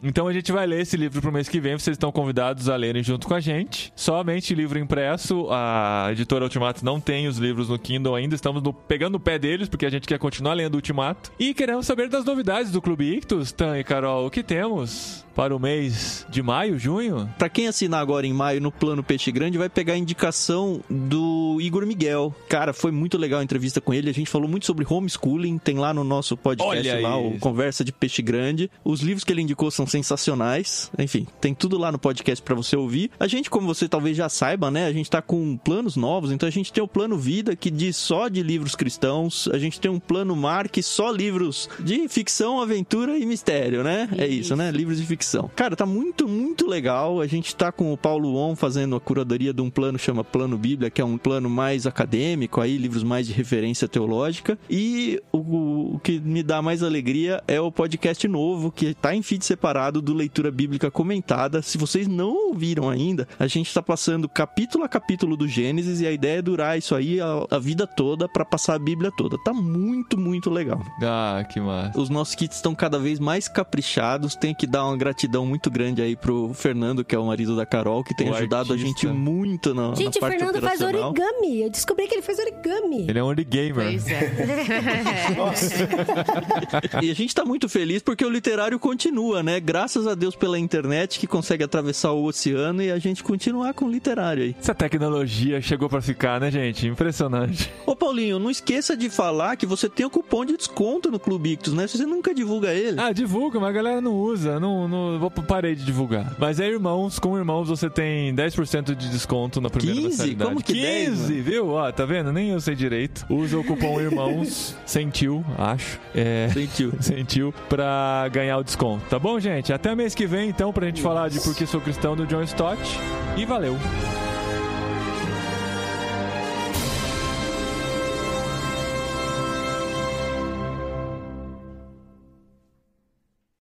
Então a gente vai ler esse livro pro mês que vem. Vocês estão convidados a lerem junto com a gente. Somente livro impresso. A editora Ultimato não tem os livros no Kindle ainda. Estamos no- pegando o pé deles, porque a gente quer continuar lendo Ultimato. E queremos saber das novidades do Clube Ictus. Tan e Carol, o que temos para o mês de maio, junho? Pra quem assinar agora em maio no Plano Peixe Grande, vai pegar a indicação do Igor Miguel. Cara, foi muito legal a entrevista com ele. A gente falou muito sobre homeschooling. Tem lá no nosso podcast Olha lá, isso. o Conversa de Peixe Grande. Os livros que ele indicou são sensacionais. Enfim, tem tudo lá no podcast pra você ouvir. A gente, como você talvez já saiba, né? A gente tá com planos novos. Então a gente tem o Plano Vida, que diz só de livros cristãos. A gente tem um Plano Mar, que só livros de ficção, aventura e mistério, né? É isso, né? Livros de ficção. Cara, tá muito, muito legal. A gente tá com o Paulo On fazendo a curadoria de um plano chama Plano Bíblia, que é um plano mais acadêmico, aí livros mais de referência teológica. E o, o que me dá mais alegria é o podcast novo, que tá em feed separado do Leitura Bíblica Comentada. Se vocês não ouviram ainda, a gente tá passando capítulo a capítulo do Gênesis e a ideia é durar isso aí a, a vida toda para passar a Bíblia toda. Tá muito, muito legal. Ah, que massa. Os nossos kits estão cada vez mais caprichados. Tenho que dar uma gratidão muito grande aí pro Fernando, que é o marido da Carol, que tem O ajudado artista. a gente muito na, Gente, na o parte Fernando faz origami. Eu descobri que ele faz origami. Ele é um orgamer. Pois é. E a gente tá muito feliz porque o literário continua, né? Graças a Deus pela internet que consegue atravessar o oceano e a gente continuar com o literário aí. Essa tecnologia chegou pra ficar, né, gente? Impressionante. Ô Paulinho, não esqueça de falar que você tem o cupom de desconto no Clube Ictus, né? Você nunca divulga ele. Ah, divulga, mas a galera não usa. Não, não, vou parei de divulgar. Mas é irmãos, com irmãos você tem 10% de desconto na primeira 15? mensalidade. Como que 10, 15, viu? Ó, tá vendo? Nem eu sei direito. Usa o cupom irmãos, sentiu, acho. É. Sentiu. Sentiu pra ganhar o desconto, tá bom, gente? Até mês que vem, então, pra gente falar de Por que Sou Cristão do John Stott. E valeu!